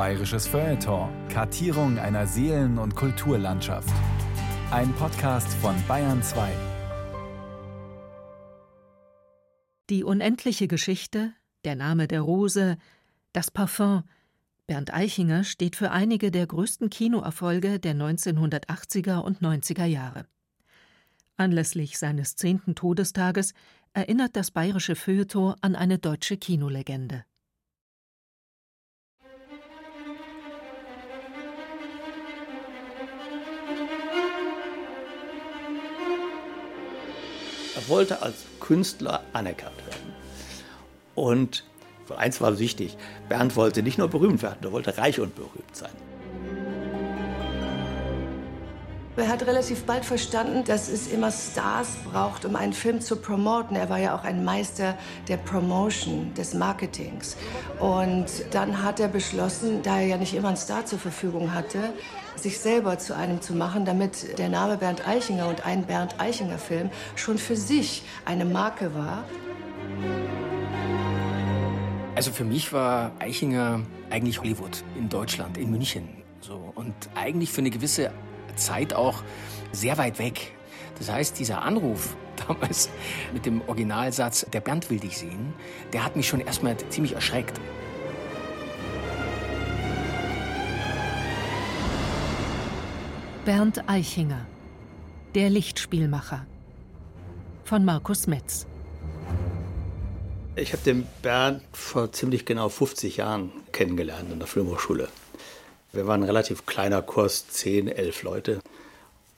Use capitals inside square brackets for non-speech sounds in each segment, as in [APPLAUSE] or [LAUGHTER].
Bayerisches Feuilleton. Kartierung einer Seelen- und Kulturlandschaft. Ein Podcast von Bayern 2. Die unendliche Geschichte, der Name der Rose, das Parfum. Bernd Eichinger steht für einige der größten Kinoerfolge der 1980er und 90er Jahre. Anlässlich seines zehnten Todestages erinnert das bayerische Feuilleton an eine deutsche Kinolegende. Wollte als Künstler anerkannt werden. Und eins war wichtig, Bernd wollte nicht nur berühmt werden, er wollte reich und berühmt sein. Er hat relativ bald verstanden, dass es immer Stars braucht, um einen Film zu promoten. Er war ja auch ein Meister der Promotion, des Marketings. Und dann hat er beschlossen, da er ja nicht immer einen Star zur Verfügung hatte, sich selber zu einem zu machen, damit der Name Bernd Eichinger und ein Bernd Eichinger Film schon für sich eine Marke war. Also für mich war Eichinger eigentlich Hollywood in Deutschland, in München. So. Und eigentlich für eine gewisse Zeit auch sehr weit weg. Das heißt, dieser Anruf [LAUGHS] damals mit dem Originalsatz, der Bernd will dich sehen, der hat mich schon erstmal ziemlich erschreckt. Bernd Eichinger, der Lichtspielmacher von Markus Metz. Ich habe den Bernd vor ziemlich genau 50 Jahren kennengelernt in der Filmhochschule. Wir waren ein relativ kleiner Kurs, 10, 11 Leute.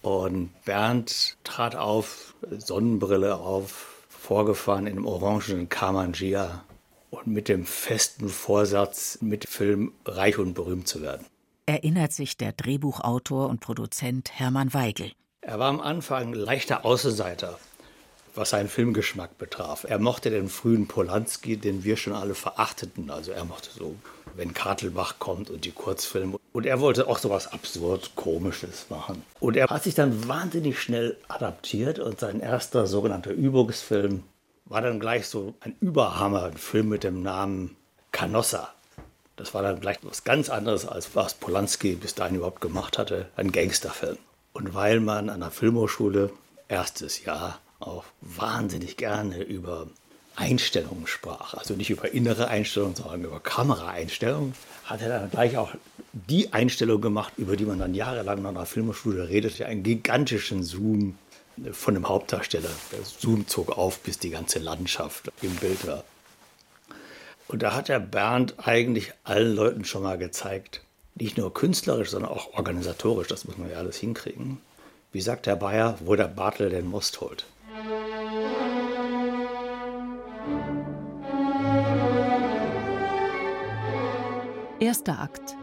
Und Bernd trat auf, Sonnenbrille auf, vorgefahren in einem orangenen Kamangia und mit dem festen Vorsatz, mit Film reich und berühmt zu werden. Erinnert sich der Drehbuchautor und Produzent Hermann Weigel. Er war am Anfang leichter Außenseiter, was seinen Filmgeschmack betraf. Er mochte den frühen Polanski, den wir schon alle verachteten. Also er mochte so, wenn Kartelbach kommt und die Kurzfilme. Und er wollte auch so was absurd Komisches machen. Und er hat sich dann wahnsinnig schnell adaptiert und sein erster sogenannter Übungsfilm war dann gleich so ein Überhammer, ein Film mit dem Namen Canossa. Das war dann gleich was ganz anderes, als was Polanski bis dahin überhaupt gemacht hatte, ein Gangsterfilm. Und weil man an der Filmhochschule, erstes Jahr, auch wahnsinnig gerne über Einstellungen sprach. Also nicht über innere Einstellungen, sondern über Kameraeinstellungen. Hat er dann gleich auch die Einstellung gemacht, über die man dann jahrelang an der Filmhochschule redete, einen gigantischen Zoom von dem Hauptdarsteller. Der Zoom zog auf, bis die ganze Landschaft im Bild war. Und da hat der Bernd eigentlich allen Leuten schon mal gezeigt, nicht nur künstlerisch, sondern auch organisatorisch, das muss man ja alles hinkriegen. Wie sagt der Bayer, wo der Bartel den Most holt. Erster Akt.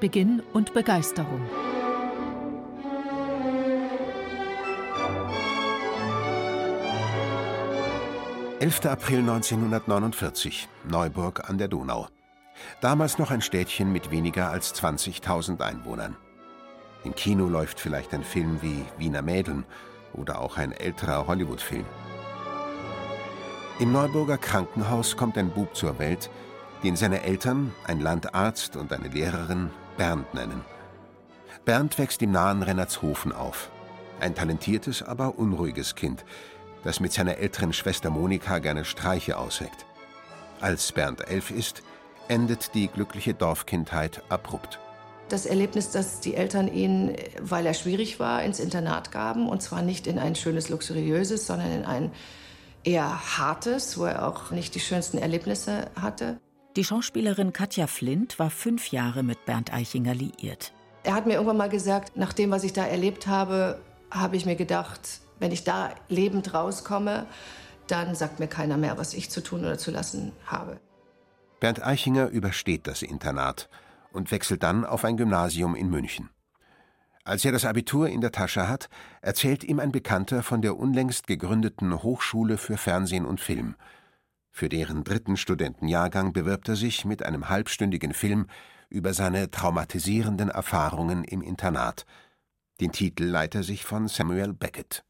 Beginn und Begeisterung. Elfter April 1949, Neuburg an der Donau. Damals noch ein Städtchen mit weniger als 20.000 Einwohnern. Im Kino läuft vielleicht ein Film wie Wiener Mädeln oder auch ein älterer Hollywood-Film. Im Neuburger Krankenhaus kommt ein Bub zur Welt, den seine Eltern, ein Landarzt und eine Lehrerin, Bernd nennen. Bernd wächst im nahen Rennertshofen auf. Ein talentiertes, aber unruhiges Kind, das mit seiner älteren Schwester Monika gerne Streiche ausheckt. Als Bernd elf ist, endet die glückliche Dorfkindheit abrupt. Das Erlebnis, dass die Eltern ihn, weil er schwierig war, ins Internat gaben. Und zwar nicht in ein schönes, luxuriöses, sondern in ein eher hartes, wo er auch nicht die schönsten Erlebnisse hatte. Die Schauspielerin Katja Flint war fünf Jahre mit Bernd Eichinger liiert. Er hat mir irgendwann mal gesagt, nach dem, was ich da erlebt habe, habe ich mir gedacht, wenn ich da lebend rauskomme, dann sagt mir keiner mehr, was ich zu tun oder zu lassen habe. Bernd Eichinger übersteht das Internat und wechselt dann auf ein Gymnasium in München. Als er das Abitur in der Tasche hat, erzählt ihm ein Bekannter von der unlängst gegründeten Hochschule für Fernsehen und Film. Für deren dritten Studentenjahrgang bewirbt er sich mit einem halbstündigen Film über seine traumatisierenden Erfahrungen im Internat. Den Titel leiht er sich von Samuel Beckett.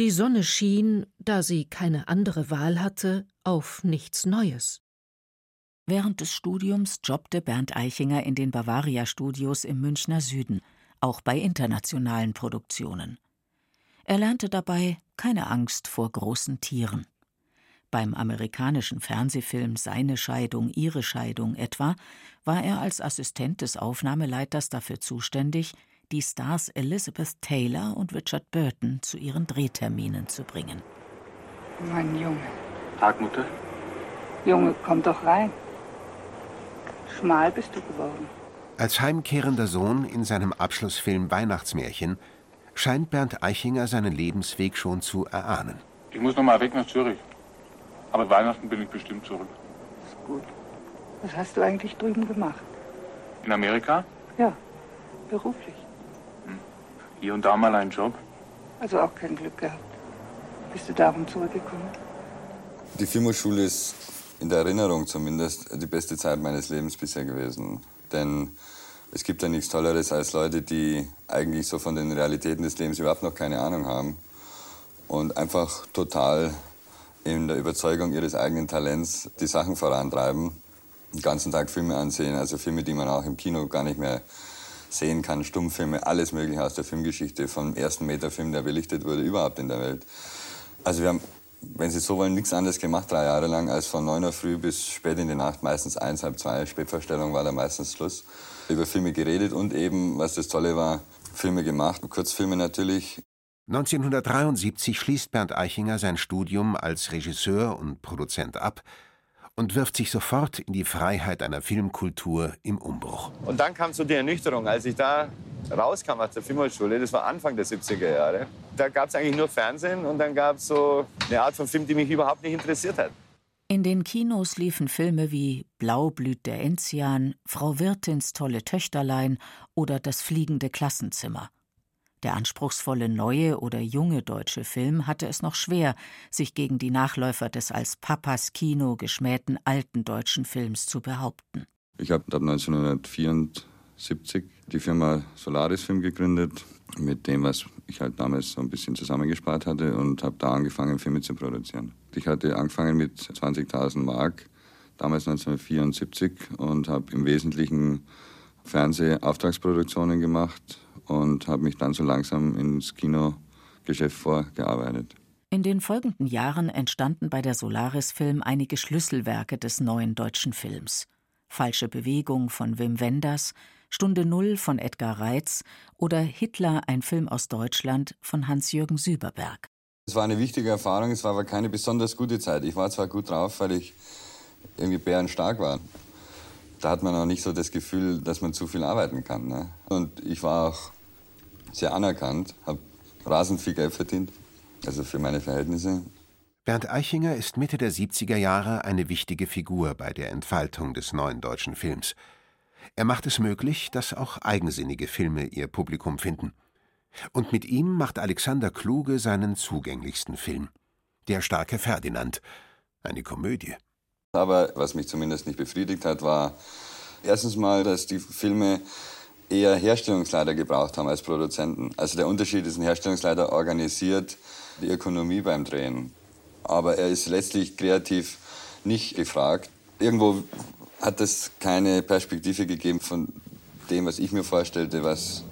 Die Sonne schien, da sie keine andere Wahl hatte, auf nichts Neues. Während des Studiums jobbte Bernd Eichinger in den Bavaria Studios im Münchner Süden, auch bei internationalen Produktionen. Er lernte dabei keine Angst vor großen Tieren. Beim amerikanischen Fernsehfilm Seine Scheidung, ihre Scheidung etwa war er als Assistent des Aufnahmeleiters dafür zuständig, die Stars Elizabeth Taylor und Richard Burton zu ihren Drehterminen zu bringen. Mein Junge. Tag, Mutter. Junge, komm doch rein. Schmal bist du geworden. Als heimkehrender Sohn in seinem Abschlussfilm Weihnachtsmärchen scheint Bernd Eichinger seinen Lebensweg schon zu erahnen. Ich muss noch mal weg nach Zürich. Aber Weihnachten bin ich bestimmt zurück. Ist gut. Was hast du eigentlich drüben gemacht? In Amerika? Ja, beruflich. Hm. Hier und da mal einen Job. Also auch kein Glück gehabt. Bist du darum zurückgekommen? Die Filmhochschule ist in der Erinnerung zumindest die beste Zeit meines Lebens bisher gewesen. Denn es gibt ja nichts Tolleres als Leute, die eigentlich so von den Realitäten des Lebens überhaupt noch keine Ahnung haben und einfach total in der Überzeugung ihres eigenen Talents die Sachen vorantreiben, den ganzen Tag Filme ansehen, also Filme, die man auch im Kino gar nicht mehr sehen kann, Stummfilme, alles Mögliche aus der Filmgeschichte, vom ersten Meterfilm, der belichtet wurde, überhaupt in der Welt. Also wir haben wenn Sie so wollen, nichts anderes gemacht, drei Jahre lang, als von 9 Uhr früh bis spät in die Nacht, meistens eins, halb zwei, Spätverstellung war da meistens Schluss, über Filme geredet und eben, was das Tolle war, Filme gemacht, Kurzfilme natürlich. 1973 schließt Bernd Eichinger sein Studium als Regisseur und Produzent ab und wirft sich sofort in die Freiheit einer Filmkultur im Umbruch. Und dann kam so die Ernüchterung, als ich da rauskam aus der Filmhochschule, das war Anfang der 70er Jahre. Da gab es eigentlich nur Fernsehen und dann gab es so eine Art von Film, die mich überhaupt nicht interessiert hat. In den Kinos liefen Filme wie Blau blüht der Enzian, Frau Wirtins tolle Töchterlein oder Das fliegende Klassenzimmer. Der anspruchsvolle neue oder junge deutsche Film hatte es noch schwer, sich gegen die Nachläufer des als Papas Kino geschmähten alten deutschen Films zu behaupten. Ich habe ab 1974 70 die Firma Solaris Film gegründet, mit dem, was ich halt damals so ein bisschen zusammengespart hatte und habe da angefangen, Filme zu produzieren. Ich hatte angefangen mit 20.000 Mark, damals 1974, und habe im Wesentlichen Fernsehauftragsproduktionen gemacht und habe mich dann so langsam ins Kinogeschäft vorgearbeitet. In den folgenden Jahren entstanden bei der Solaris Film einige Schlüsselwerke des neuen deutschen Films. Falsche Bewegung von Wim Wenders, Stunde Null von Edgar Reitz oder Hitler, ein Film aus Deutschland von Hans-Jürgen Süberberg. Es war eine wichtige Erfahrung, es war aber keine besonders gute Zeit. Ich war zwar gut drauf, weil ich irgendwie bärenstark war. Da hat man auch nicht so das Gefühl, dass man zu viel arbeiten kann. Ne? Und ich war auch sehr anerkannt, habe rasend viel Geld verdient, also für meine Verhältnisse. Bernd Eichinger ist Mitte der 70er Jahre eine wichtige Figur bei der Entfaltung des neuen deutschen Films. Er macht es möglich, dass auch eigensinnige Filme ihr Publikum finden. Und mit ihm macht Alexander Kluge seinen zugänglichsten Film. Der starke Ferdinand. Eine Komödie. Aber was mich zumindest nicht befriedigt hat, war erstens mal, dass die Filme eher Herstellungsleiter gebraucht haben als Produzenten. Also der Unterschied ist, ein Herstellungsleiter organisiert die Ökonomie beim Drehen. Aber er ist letztlich kreativ nicht gefragt. Irgendwo hat es keine Perspektive gegeben von dem, was ich mir vorstellte, was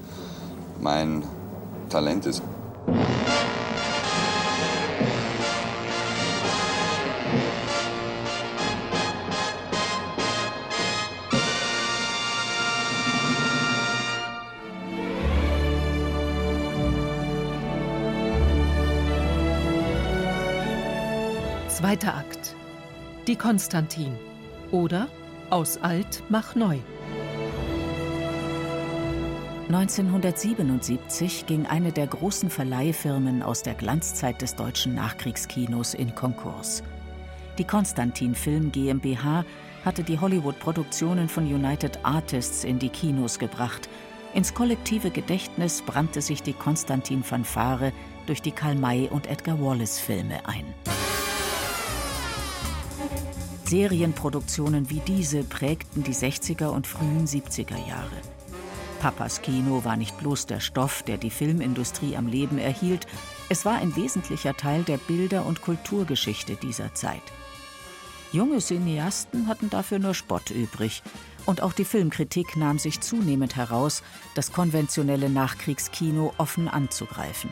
mein Talent ist. Die Konstantin. Oder aus alt mach neu. 1977 ging eine der großen Verleihfirmen aus der Glanzzeit des deutschen Nachkriegskinos in Konkurs. Die Konstantin Film GmbH hatte die Hollywood-Produktionen von United Artists in die Kinos gebracht. Ins kollektive Gedächtnis brannte sich die Konstantin-Fanfare durch die Karl May und Edgar Wallace-Filme ein. Serienproduktionen wie diese prägten die 60er und frühen 70er Jahre. Papas Kino war nicht bloß der Stoff, der die Filmindustrie am Leben erhielt, es war ein wesentlicher Teil der Bilder- und Kulturgeschichte dieser Zeit. Junge Cineasten hatten dafür nur Spott übrig. Und auch die Filmkritik nahm sich zunehmend heraus, das konventionelle Nachkriegskino offen anzugreifen.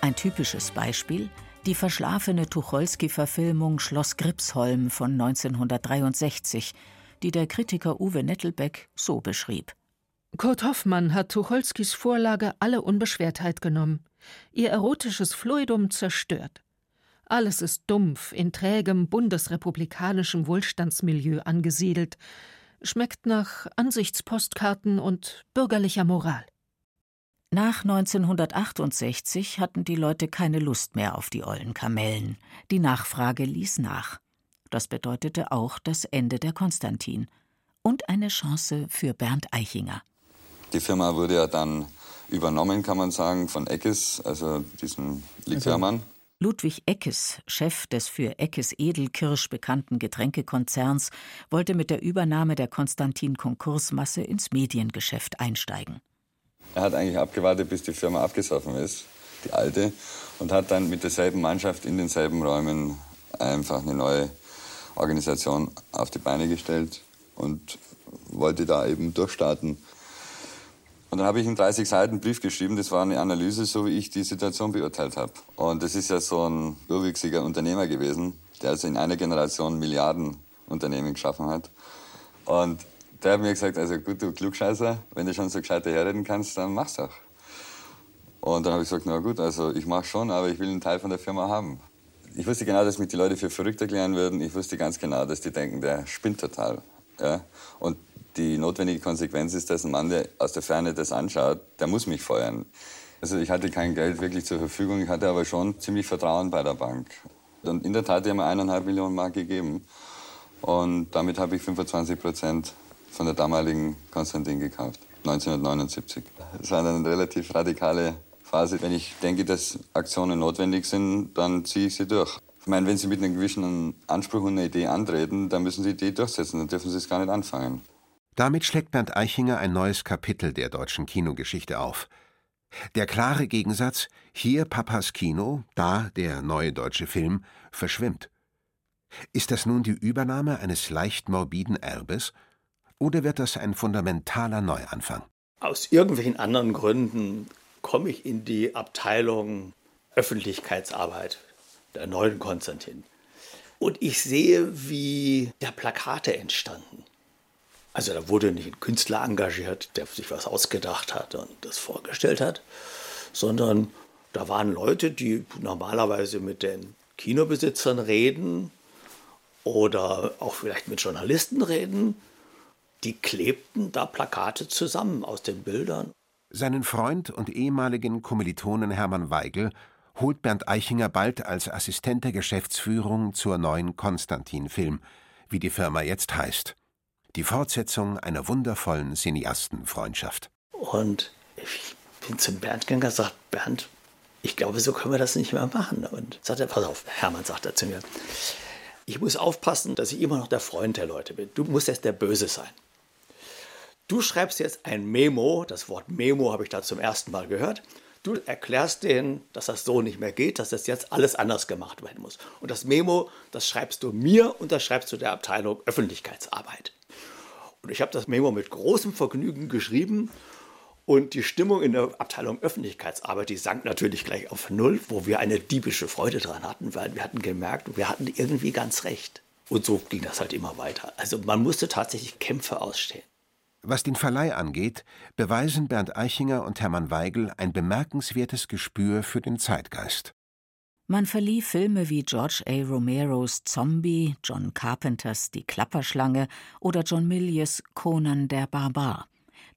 Ein typisches Beispiel die verschlafene Tucholsky-Verfilmung Schloss Gripsholm von 1963, die der Kritiker Uwe Nettelbeck so beschrieb. Kurt Hoffmann hat Tucholskys Vorlage alle Unbeschwertheit genommen, ihr erotisches Fluidum zerstört. Alles ist dumpf, in trägem bundesrepublikanischem Wohlstandsmilieu angesiedelt, schmeckt nach Ansichtspostkarten und bürgerlicher Moral. Nach 1968 hatten die Leute keine Lust mehr auf die ollen Kamellen. Die Nachfrage ließ nach. Das bedeutete auch das Ende der Konstantin und eine Chance für Bernd Eichinger. Die Firma wurde ja dann übernommen, kann man sagen, von Eckes, also diesem Likörmann. Ludwig Eckes, Chef des für Eckes Edelkirsch bekannten Getränkekonzerns, wollte mit der Übernahme der Konstantin Konkursmasse ins Mediengeschäft einsteigen. Er hat eigentlich abgewartet, bis die Firma abgesoffen ist, die alte, und hat dann mit derselben Mannschaft in denselben Räumen einfach eine neue Organisation auf die Beine gestellt und wollte da eben durchstarten. Und dann habe ich einen 30 Seiten Brief geschrieben, das war eine Analyse, so wie ich die Situation beurteilt habe. Und das ist ja so ein urwüchsiger Unternehmer gewesen, der also in einer Generation Milliarden Unternehmen geschaffen hat. Und der hat mir gesagt, also gut, du Klugscheißer, wenn du schon so gescheiter herreden kannst, dann mach's doch. Und dann habe ich gesagt, na gut, also ich mache schon, aber ich will einen Teil von der Firma haben. Ich wusste genau, dass mich die Leute für verrückt erklären würden. Ich wusste ganz genau, dass die denken, der spinnt total. Ja? Und die notwendige Konsequenz ist, dass ein Mann, der aus der Ferne das anschaut, der muss mich feuern. Also ich hatte kein Geld wirklich zur Verfügung, ich hatte aber schon ziemlich Vertrauen bei der Bank. Und in der Tat, die haben mir eineinhalb Millionen Mark gegeben. Und damit habe ich 25 Prozent von der damaligen Konstantin gekauft, 1979. Das war eine relativ radikale Phase. Wenn ich denke, dass Aktionen notwendig sind, dann ziehe ich sie durch. Ich meine, wenn Sie mit einem gewissen Anspruch und einer Idee antreten, dann müssen Sie die durchsetzen, dann dürfen Sie es gar nicht anfangen. Damit schlägt Bernd Eichinger ein neues Kapitel der deutschen Kinogeschichte auf. Der klare Gegensatz, hier Papas Kino, da der neue deutsche Film, verschwimmt. Ist das nun die Übernahme eines leicht morbiden Erbes oder wird das ein fundamentaler Neuanfang? Aus irgendwelchen anderen Gründen komme ich in die Abteilung Öffentlichkeitsarbeit der neuen Konstantin. Und ich sehe, wie da Plakate entstanden. Also da wurde nicht ein Künstler engagiert, der sich was ausgedacht hat und das vorgestellt hat, sondern da waren Leute, die normalerweise mit den Kinobesitzern reden oder auch vielleicht mit Journalisten reden die klebten da Plakate zusammen aus den Bildern. Seinen Freund und ehemaligen Kommilitonen Hermann Weigel holt Bernd Eichinger bald als Assistent der Geschäftsführung zur neuen Konstantin-Film, wie die Firma jetzt heißt. Die Fortsetzung einer wundervollen Cineastenfreundschaft. Und ich bin zum Bernd gegangen und gesagt, Bernd, ich glaube, so können wir das nicht mehr machen. Und sagt er, pass auf, Hermann sagt er zu mir, ich muss aufpassen, dass ich immer noch der Freund der Leute bin. Du musst jetzt der Böse sein. Du schreibst jetzt ein Memo, das Wort Memo habe ich da zum ersten Mal gehört. Du erklärst denen, dass das so nicht mehr geht, dass das jetzt alles anders gemacht werden muss. Und das Memo, das schreibst du mir und das schreibst du der Abteilung Öffentlichkeitsarbeit. Und ich habe das Memo mit großem Vergnügen geschrieben und die Stimmung in der Abteilung Öffentlichkeitsarbeit, die sank natürlich gleich auf Null, wo wir eine diebische Freude dran hatten, weil wir hatten gemerkt, wir hatten irgendwie ganz recht. Und so ging das halt immer weiter. Also man musste tatsächlich Kämpfe ausstehen. Was den Verleih angeht, beweisen Bernd Eichinger und Hermann Weigel ein bemerkenswertes Gespür für den Zeitgeist. Man verlieh Filme wie George A. Romeros Zombie, John Carpenters Die Klapperschlange oder John Milius Conan der Barbar.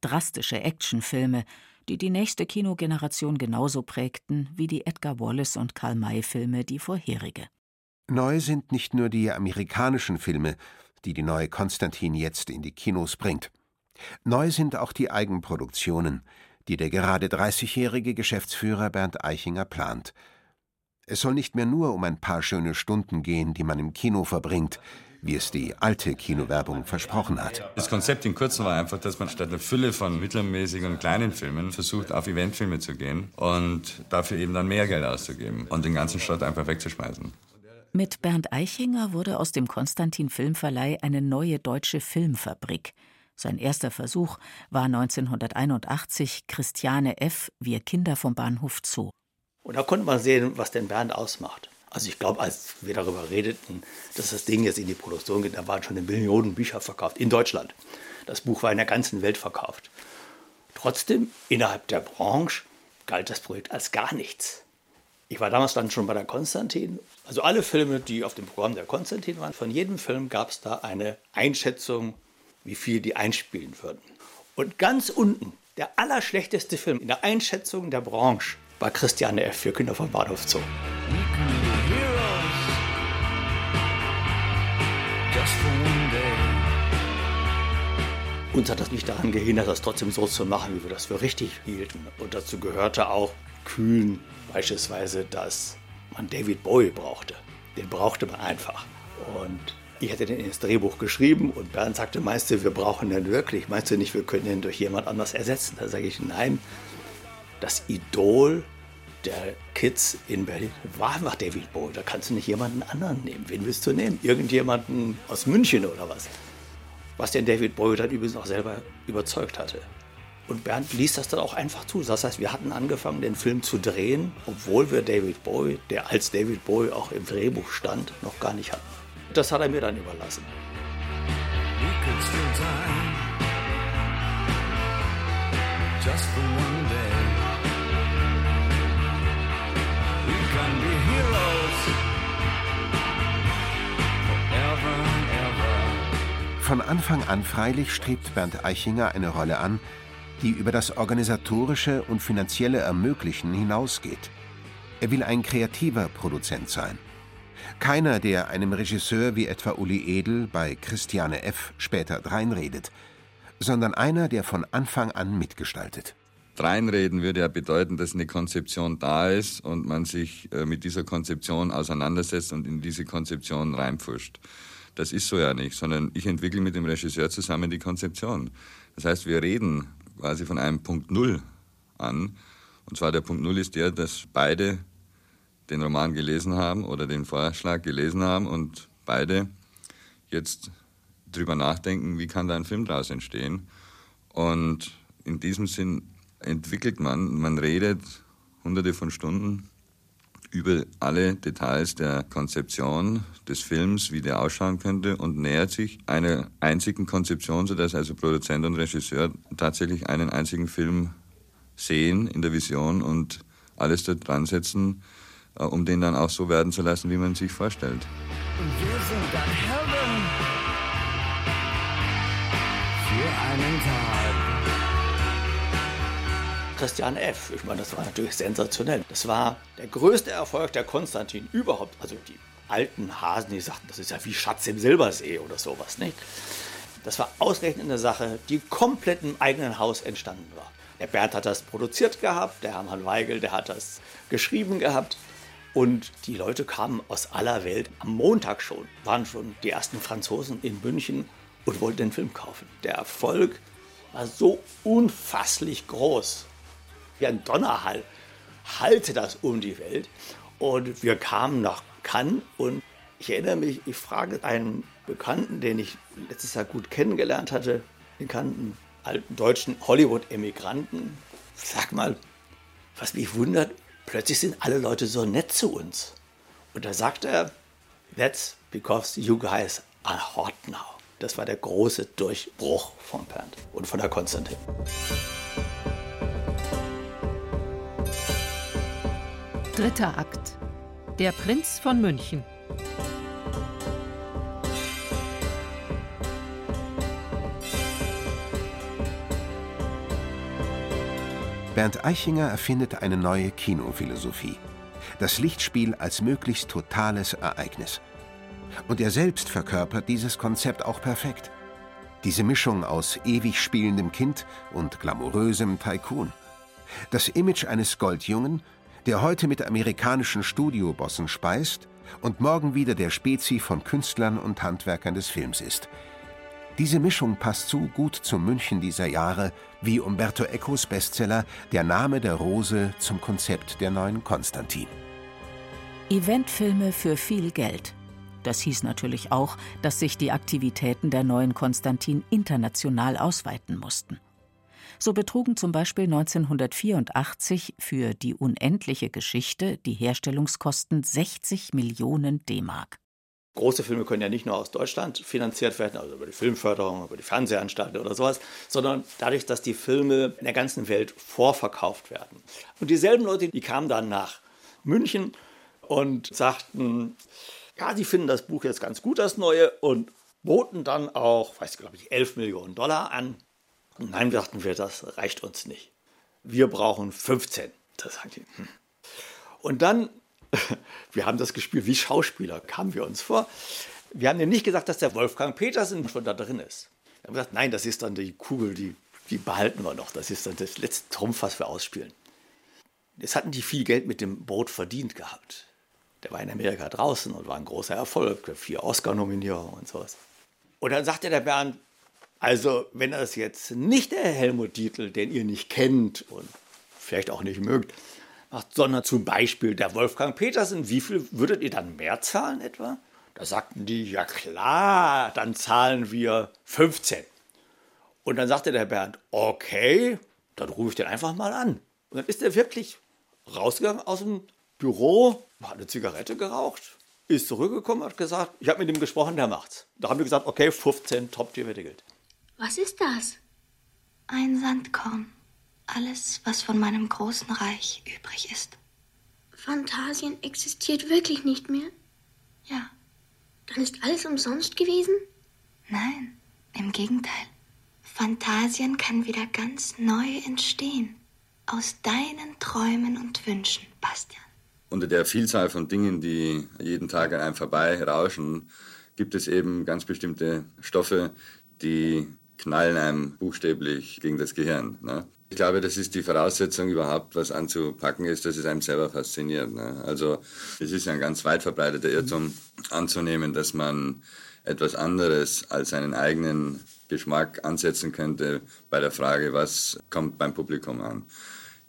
Drastische Actionfilme, die die nächste Kinogeneration genauso prägten wie die Edgar Wallace und Karl May-Filme die vorherige. Neu sind nicht nur die amerikanischen Filme, die die neue Konstantin jetzt in die Kinos bringt. Neu sind auch die Eigenproduktionen, die der gerade 30-jährige Geschäftsführer Bernd Eichinger plant. Es soll nicht mehr nur um ein paar schöne Stunden gehen, die man im Kino verbringt, wie es die alte Kinowerbung versprochen hat. Das Konzept in Kurzem war einfach, dass man statt einer Fülle von mittelmäßigen und kleinen Filmen versucht, auf Eventfilme zu gehen und dafür eben dann mehr Geld auszugeben und den ganzen Stadt einfach wegzuschmeißen. Mit Bernd Eichinger wurde aus dem Konstantin Filmverleih eine neue deutsche Filmfabrik. Sein erster Versuch war 1981 Christiane F. Wir Kinder vom Bahnhof Zoo. Und da konnte man sehen, was denn Bernd ausmacht. Also ich glaube, als wir darüber redeten, dass das Ding jetzt in die Produktion geht, da waren schon eine Million Bücher verkauft in Deutschland. Das Buch war in der ganzen Welt verkauft. Trotzdem, innerhalb der Branche galt das Projekt als gar nichts. Ich war damals dann schon bei der Konstantin. Also alle Filme, die auf dem Programm der Konstantin waren, von jedem Film gab es da eine Einschätzung, wie viel die einspielen würden. Und ganz unten, der allerschlechteste Film in der Einschätzung der Branche, war Christiane F. für Kinder vom Bahnhof Zoo. Uns hat das nicht daran gehindert, das trotzdem so zu machen, wie wir das für richtig hielten. Und dazu gehörte auch kühn beispielsweise, dass man David Bowie brauchte. Den brauchte man einfach. Und ich hätte den ins Drehbuch geschrieben und Bernd sagte, meinst du, wir brauchen den wirklich? Meinst du nicht, wir können den durch jemand anders ersetzen? Da sage ich, nein, das Idol der Kids in Berlin war einfach David Bowie. Da kannst du nicht jemanden anderen nehmen. Wen willst du nehmen? Irgendjemanden aus München oder was? Was den David Bowie dann übrigens auch selber überzeugt hatte. Und Bernd ließ das dann auch einfach zu. Das heißt, wir hatten angefangen, den Film zu drehen, obwohl wir David Bowie, der als David Bowie auch im Drehbuch stand, noch gar nicht hatten. Das hat er mir dann überlassen. Von Anfang an freilich strebt Bernd Eichinger eine Rolle an, die über das organisatorische und finanzielle Ermöglichen hinausgeht. Er will ein kreativer Produzent sein. Keiner, der einem Regisseur wie etwa Uli Edel bei Christiane F. später dreinredet, sondern einer, der von Anfang an mitgestaltet. Dreinreden würde ja bedeuten, dass eine Konzeption da ist und man sich äh, mit dieser Konzeption auseinandersetzt und in diese Konzeption reinpfuscht. Das ist so ja nicht, sondern ich entwickle mit dem Regisseur zusammen die Konzeption. Das heißt, wir reden quasi von einem Punkt Null an. Und zwar der Punkt Null ist der, dass beide den Roman gelesen haben oder den Vorschlag gelesen haben und beide jetzt drüber nachdenken, wie kann da ein Film daraus entstehen. Und in diesem Sinn entwickelt man, man redet hunderte von Stunden über alle Details der Konzeption des Films, wie der ausschauen könnte und nähert sich einer einzigen Konzeption, sodass also Produzent und Regisseur tatsächlich einen einzigen Film sehen in der Vision und alles da dran setzen, um den dann auch so werden zu lassen, wie man sich vorstellt. Und wir sind dann Helden für einen Tag. Christian F. Ich meine, das war natürlich sensationell. Das war der größte Erfolg der Konstantin überhaupt. Also die alten Hasen, die sagten, das ist ja wie Schatz im Silbersee oder sowas, nicht? Das war ausgerechnet eine Sache, die komplett im eigenen Haus entstanden war. Der Bernd hat das produziert gehabt, der Hermann Weigel, der hat das geschrieben gehabt. Und die Leute kamen aus aller Welt. Am Montag schon waren schon die ersten Franzosen in München und wollten den Film kaufen. Der Erfolg war so unfasslich groß wie ein Donnerhall hallte das um die Welt. Und wir kamen nach Cannes und ich erinnere mich, ich frage einen Bekannten, den ich letztes Jahr gut kennengelernt hatte, den kannten alten deutschen Hollywood-Emigranten. Sag mal, was mich wundert, plötzlich sind alle Leute so nett zu uns. Und da sagte er, that's because you guys are hot now. Das war der große Durchbruch von Bernd und von der Konstantin. Dritter Akt. Der Prinz von München. Bernd Eichinger erfindet eine neue Kinophilosophie. Das Lichtspiel als möglichst totales Ereignis. Und er selbst verkörpert dieses Konzept auch perfekt. Diese Mischung aus ewig spielendem Kind und glamourösem Tycoon. Das Image eines Goldjungen der heute mit amerikanischen Studiobossen speist und morgen wieder der Spezi von Künstlern und Handwerkern des Films ist. Diese Mischung passt so gut zum München dieser Jahre wie Umberto Ecos Bestseller Der Name der Rose zum Konzept der neuen Konstantin. Eventfilme für viel Geld. Das hieß natürlich auch, dass sich die Aktivitäten der neuen Konstantin international ausweiten mussten. So betrugen zum Beispiel 1984 für die unendliche Geschichte die Herstellungskosten 60 Millionen D-Mark. Große Filme können ja nicht nur aus Deutschland finanziert werden, also über die Filmförderung, über die Fernsehanstalten oder sowas, sondern dadurch, dass die Filme in der ganzen Welt vorverkauft werden. Und dieselben Leute, die kamen dann nach München und sagten, ja, sie finden das Buch jetzt ganz gut, das neue, und boten dann auch, weiß ich, glaube ich, 11 Millionen Dollar an. Und nein, dachten wir, das reicht uns nicht. Wir brauchen 15. Das sagen die. Hm. Und dann [LAUGHS] wir haben das gespielt wie Schauspieler, kamen wir uns vor. Wir haben ja nicht gesagt, dass der Wolfgang Petersen schon da drin ist. Wir haben gesagt, nein, das ist dann die Kugel, die, die behalten wir noch. Das ist dann das letzte Trumpf, was wir ausspielen. Jetzt hatten die viel Geld mit dem Boot verdient gehabt. Der war in Amerika draußen und war ein großer Erfolg, vier Oscar-Nominierungen und sowas. Und dann sagte der Bernd, also wenn das jetzt nicht der Helmut Dietl, den ihr nicht kennt und vielleicht auch nicht mögt, macht, sondern zum Beispiel der Wolfgang Petersen. Wie viel würdet ihr dann mehr zahlen etwa? Da sagten die, ja klar, dann zahlen wir 15. Und dann sagte der Bernd, okay, dann rufe ich den einfach mal an. Und dann ist er wirklich rausgegangen aus dem Büro, hat eine Zigarette geraucht, ist zurückgekommen, hat gesagt, ich habe mit ihm gesprochen, der macht's. Da haben wir gesagt, okay, 15 Top-Tier Gilt. Was ist das? Ein Sandkorn. Alles, was von meinem großen Reich übrig ist. Phantasien existiert wirklich nicht mehr? Ja. Dann ist alles umsonst gewesen? Nein, im Gegenteil. Phantasien kann wieder ganz neu entstehen. Aus deinen Träumen und Wünschen, Bastian. Unter der Vielzahl von Dingen, die jeden Tag an einem vorbei rauschen, gibt es eben ganz bestimmte Stoffe, die knallen einem buchstäblich gegen das Gehirn. Ne? Ich glaube, das ist die Voraussetzung überhaupt, was anzupacken ist, dass es einem selber fasziniert. Ne? Also es ist ein ganz weit verbreiteter Irrtum anzunehmen, dass man etwas anderes als seinen eigenen Geschmack ansetzen könnte bei der Frage, was kommt beim Publikum an.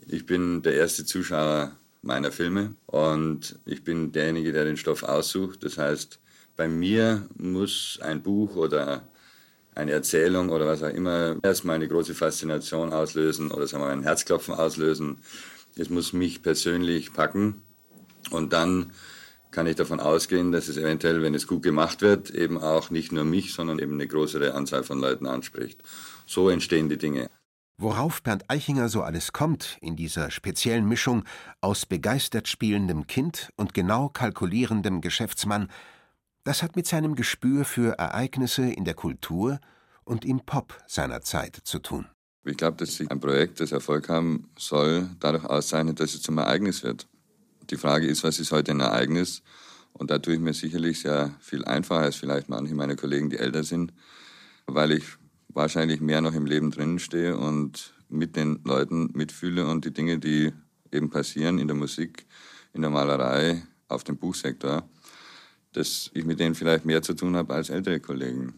Ich bin der erste Zuschauer meiner Filme und ich bin derjenige, der den Stoff aussucht. Das heißt, bei mir muss ein Buch oder eine Erzählung oder was auch immer erstmal eine große Faszination auslösen oder sagen wir ein Herzklopfen auslösen. Es muss mich persönlich packen und dann kann ich davon ausgehen, dass es eventuell, wenn es gut gemacht wird, eben auch nicht nur mich, sondern eben eine größere Anzahl von Leuten anspricht. So entstehen die Dinge. Worauf Bernd Eichinger so alles kommt in dieser speziellen Mischung aus begeistert spielendem Kind und genau kalkulierendem Geschäftsmann, das hat mit seinem Gespür für Ereignisse in der Kultur und im Pop seiner Zeit zu tun. Ich glaube, dass sich ein Projekt, das Erfolg haben soll, dadurch auszeichnet, dass es zum Ereignis wird. Die Frage ist, was ist heute ein Ereignis? Und da tue ich mir sicherlich sehr viel einfacher als vielleicht manche meiner Kollegen, die älter sind, weil ich wahrscheinlich mehr noch im Leben drinnen stehe und mit den Leuten mitfühle und die Dinge, die eben passieren in der Musik, in der Malerei, auf dem Buchsektor, dass ich mit denen vielleicht mehr zu tun habe als ältere Kollegen.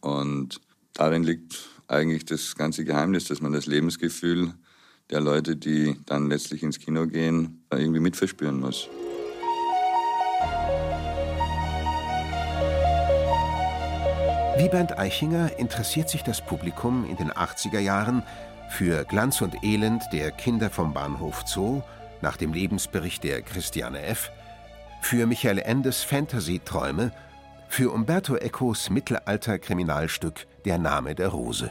Und darin liegt eigentlich das ganze Geheimnis, dass man das Lebensgefühl der Leute, die dann letztlich ins Kino gehen, irgendwie mitverspüren muss. Wie Bernd Eichinger interessiert sich das Publikum in den 80er Jahren für Glanz und Elend der Kinder vom Bahnhof Zoo nach dem Lebensbericht der Christiane F., für Michael Endes Fantasy-Träume, für Umberto Ecos Mittelalter-Kriminalstück Der Name der Rose.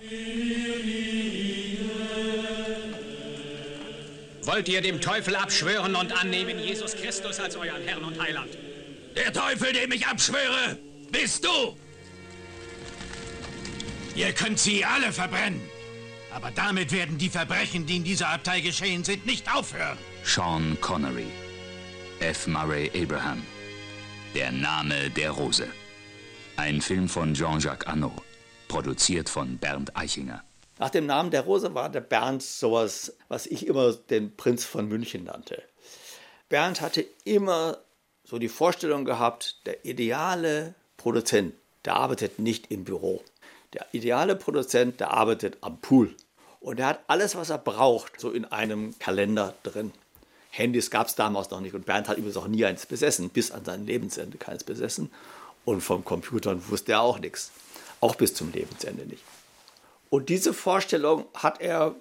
Wollt ihr dem Teufel abschwören und annehmen Jesus Christus als euren Herrn und Heiland? Der Teufel, dem ich abschwöre, bist du! Ihr könnt sie alle verbrennen. Aber damit werden die Verbrechen, die in dieser Abtei geschehen sind, nicht aufhören. Sean Connery F. Murray Abraham. Der Name der Rose. Ein Film von Jean-Jacques Arnaud, produziert von Bernd Eichinger. Nach dem Namen der Rose war der Bernd sowas, was ich immer den Prinz von München nannte. Bernd hatte immer so die Vorstellung gehabt, der ideale Produzent, der arbeitet nicht im Büro. Der ideale Produzent, der arbeitet am Pool. Und er hat alles, was er braucht, so in einem Kalender drin. Handys gab es damals noch nicht und Bernd hat übrigens auch nie eins besessen, bis an sein Lebensende keins besessen. Und vom Computern wusste er auch nichts, auch bis zum Lebensende nicht. Und diese Vorstellung hat er,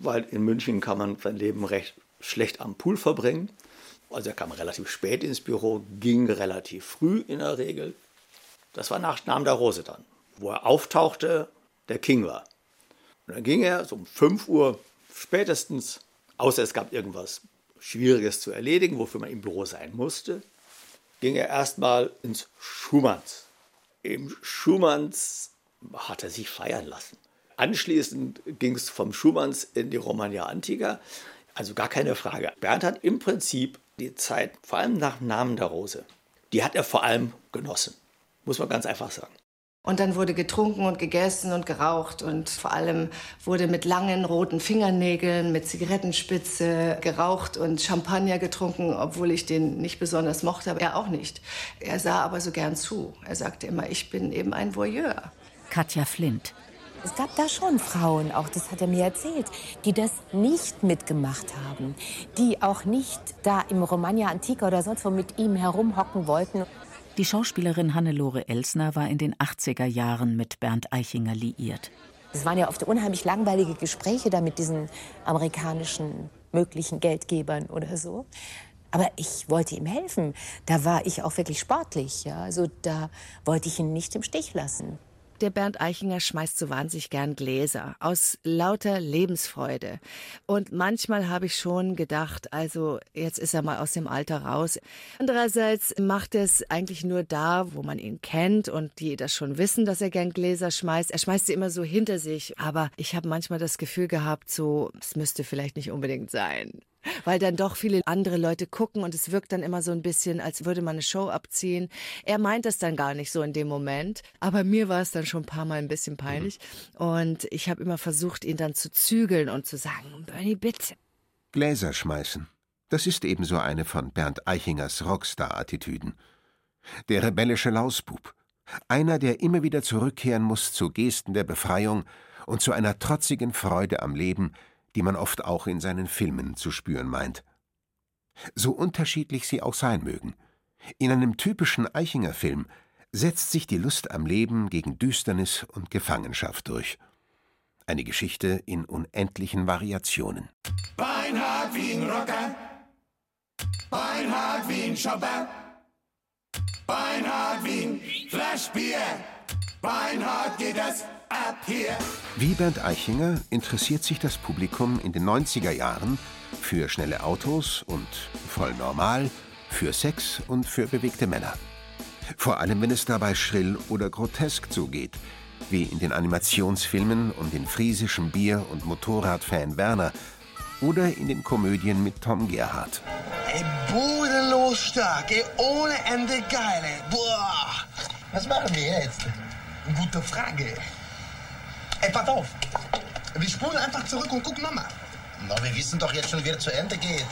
weil in München kann man sein Leben recht schlecht am Pool verbringen. Also er kam relativ spät ins Büro, ging relativ früh in der Regel. Das war nach Namen der Rose dann, wo er auftauchte, der King war. Und dann ging er so um 5 Uhr spätestens, außer es gab irgendwas Schwieriges zu erledigen, wofür man im Büro sein musste, ging er erstmal ins Schumanns. Im Schumanns hat er sich feiern lassen. Anschließend ging es vom Schumanns in die Romagna Antica. Also gar keine Frage. Bernd hat im Prinzip die Zeit, vor allem nach Namen der Rose, die hat er vor allem genossen. Muss man ganz einfach sagen. Und dann wurde getrunken und gegessen und geraucht und vor allem wurde mit langen roten Fingernägeln, mit Zigarettenspitze geraucht und Champagner getrunken, obwohl ich den nicht besonders mochte, aber er auch nicht. Er sah aber so gern zu. Er sagte immer, ich bin eben ein Voyeur. Katja Flint. Es gab da schon Frauen, auch das hat er mir erzählt, die das nicht mitgemacht haben, die auch nicht da im Romagna Antica oder sonst wo mit ihm herumhocken wollten. Die Schauspielerin Hannelore Elsner war in den 80er Jahren mit Bernd Eichinger liiert. Es waren ja oft unheimlich langweilige Gespräche da mit diesen amerikanischen möglichen Geldgebern oder so. Aber ich wollte ihm helfen. Da war ich auch wirklich sportlich. Ja? Also da wollte ich ihn nicht im Stich lassen. Der Bernd Eichinger schmeißt so wahnsinnig gern Gläser aus lauter Lebensfreude. Und manchmal habe ich schon gedacht, also jetzt ist er mal aus dem Alter raus. Andererseits macht er es eigentlich nur da, wo man ihn kennt und die das schon wissen, dass er gern Gläser schmeißt. Er schmeißt sie immer so hinter sich. Aber ich habe manchmal das Gefühl gehabt, so, es müsste vielleicht nicht unbedingt sein weil dann doch viele andere Leute gucken und es wirkt dann immer so ein bisschen, als würde man eine Show abziehen. Er meint es dann gar nicht so in dem Moment, aber mir war es dann schon ein paar Mal ein bisschen peinlich und ich habe immer versucht, ihn dann zu zügeln und zu sagen, Bernie, bitte. Gläser schmeißen. Das ist ebenso eine von Bernd Eichingers Rockstar-Attitüden. Der rebellische Lausbub. Einer, der immer wieder zurückkehren muss zu Gesten der Befreiung und zu einer trotzigen Freude am Leben, die man oft auch in seinen Filmen zu spüren meint. So unterschiedlich sie auch sein mögen. In einem typischen Eichinger-Film setzt sich die Lust am Leben gegen Düsternis und Gefangenschaft durch. Eine Geschichte in unendlichen Variationen. Beinhard wie ein Rocker, Beinhard wie ein Shopper, Beinhard wie ein Flaschbier, Beinhard geht das ab hier. Wie Bernd Eichinger interessiert sich das Publikum in den 90er Jahren für schnelle Autos und voll normal, für Sex und für bewegte Männer. Vor allem, wenn es dabei schrill oder grotesk zugeht, wie in den Animationsfilmen um den friesischen Bier- und Motorradfan Werner oder in den Komödien mit Tom Gerhardt. Ey, bodenlos stark, ey, ohne Ende geil, ey. Boah. Was machen wir jetzt? Gute Frage. Ey, pass auf. Wir spulen einfach zurück und gucken nochmal. Na, wir wissen doch jetzt schon, wie er zu Ende geht.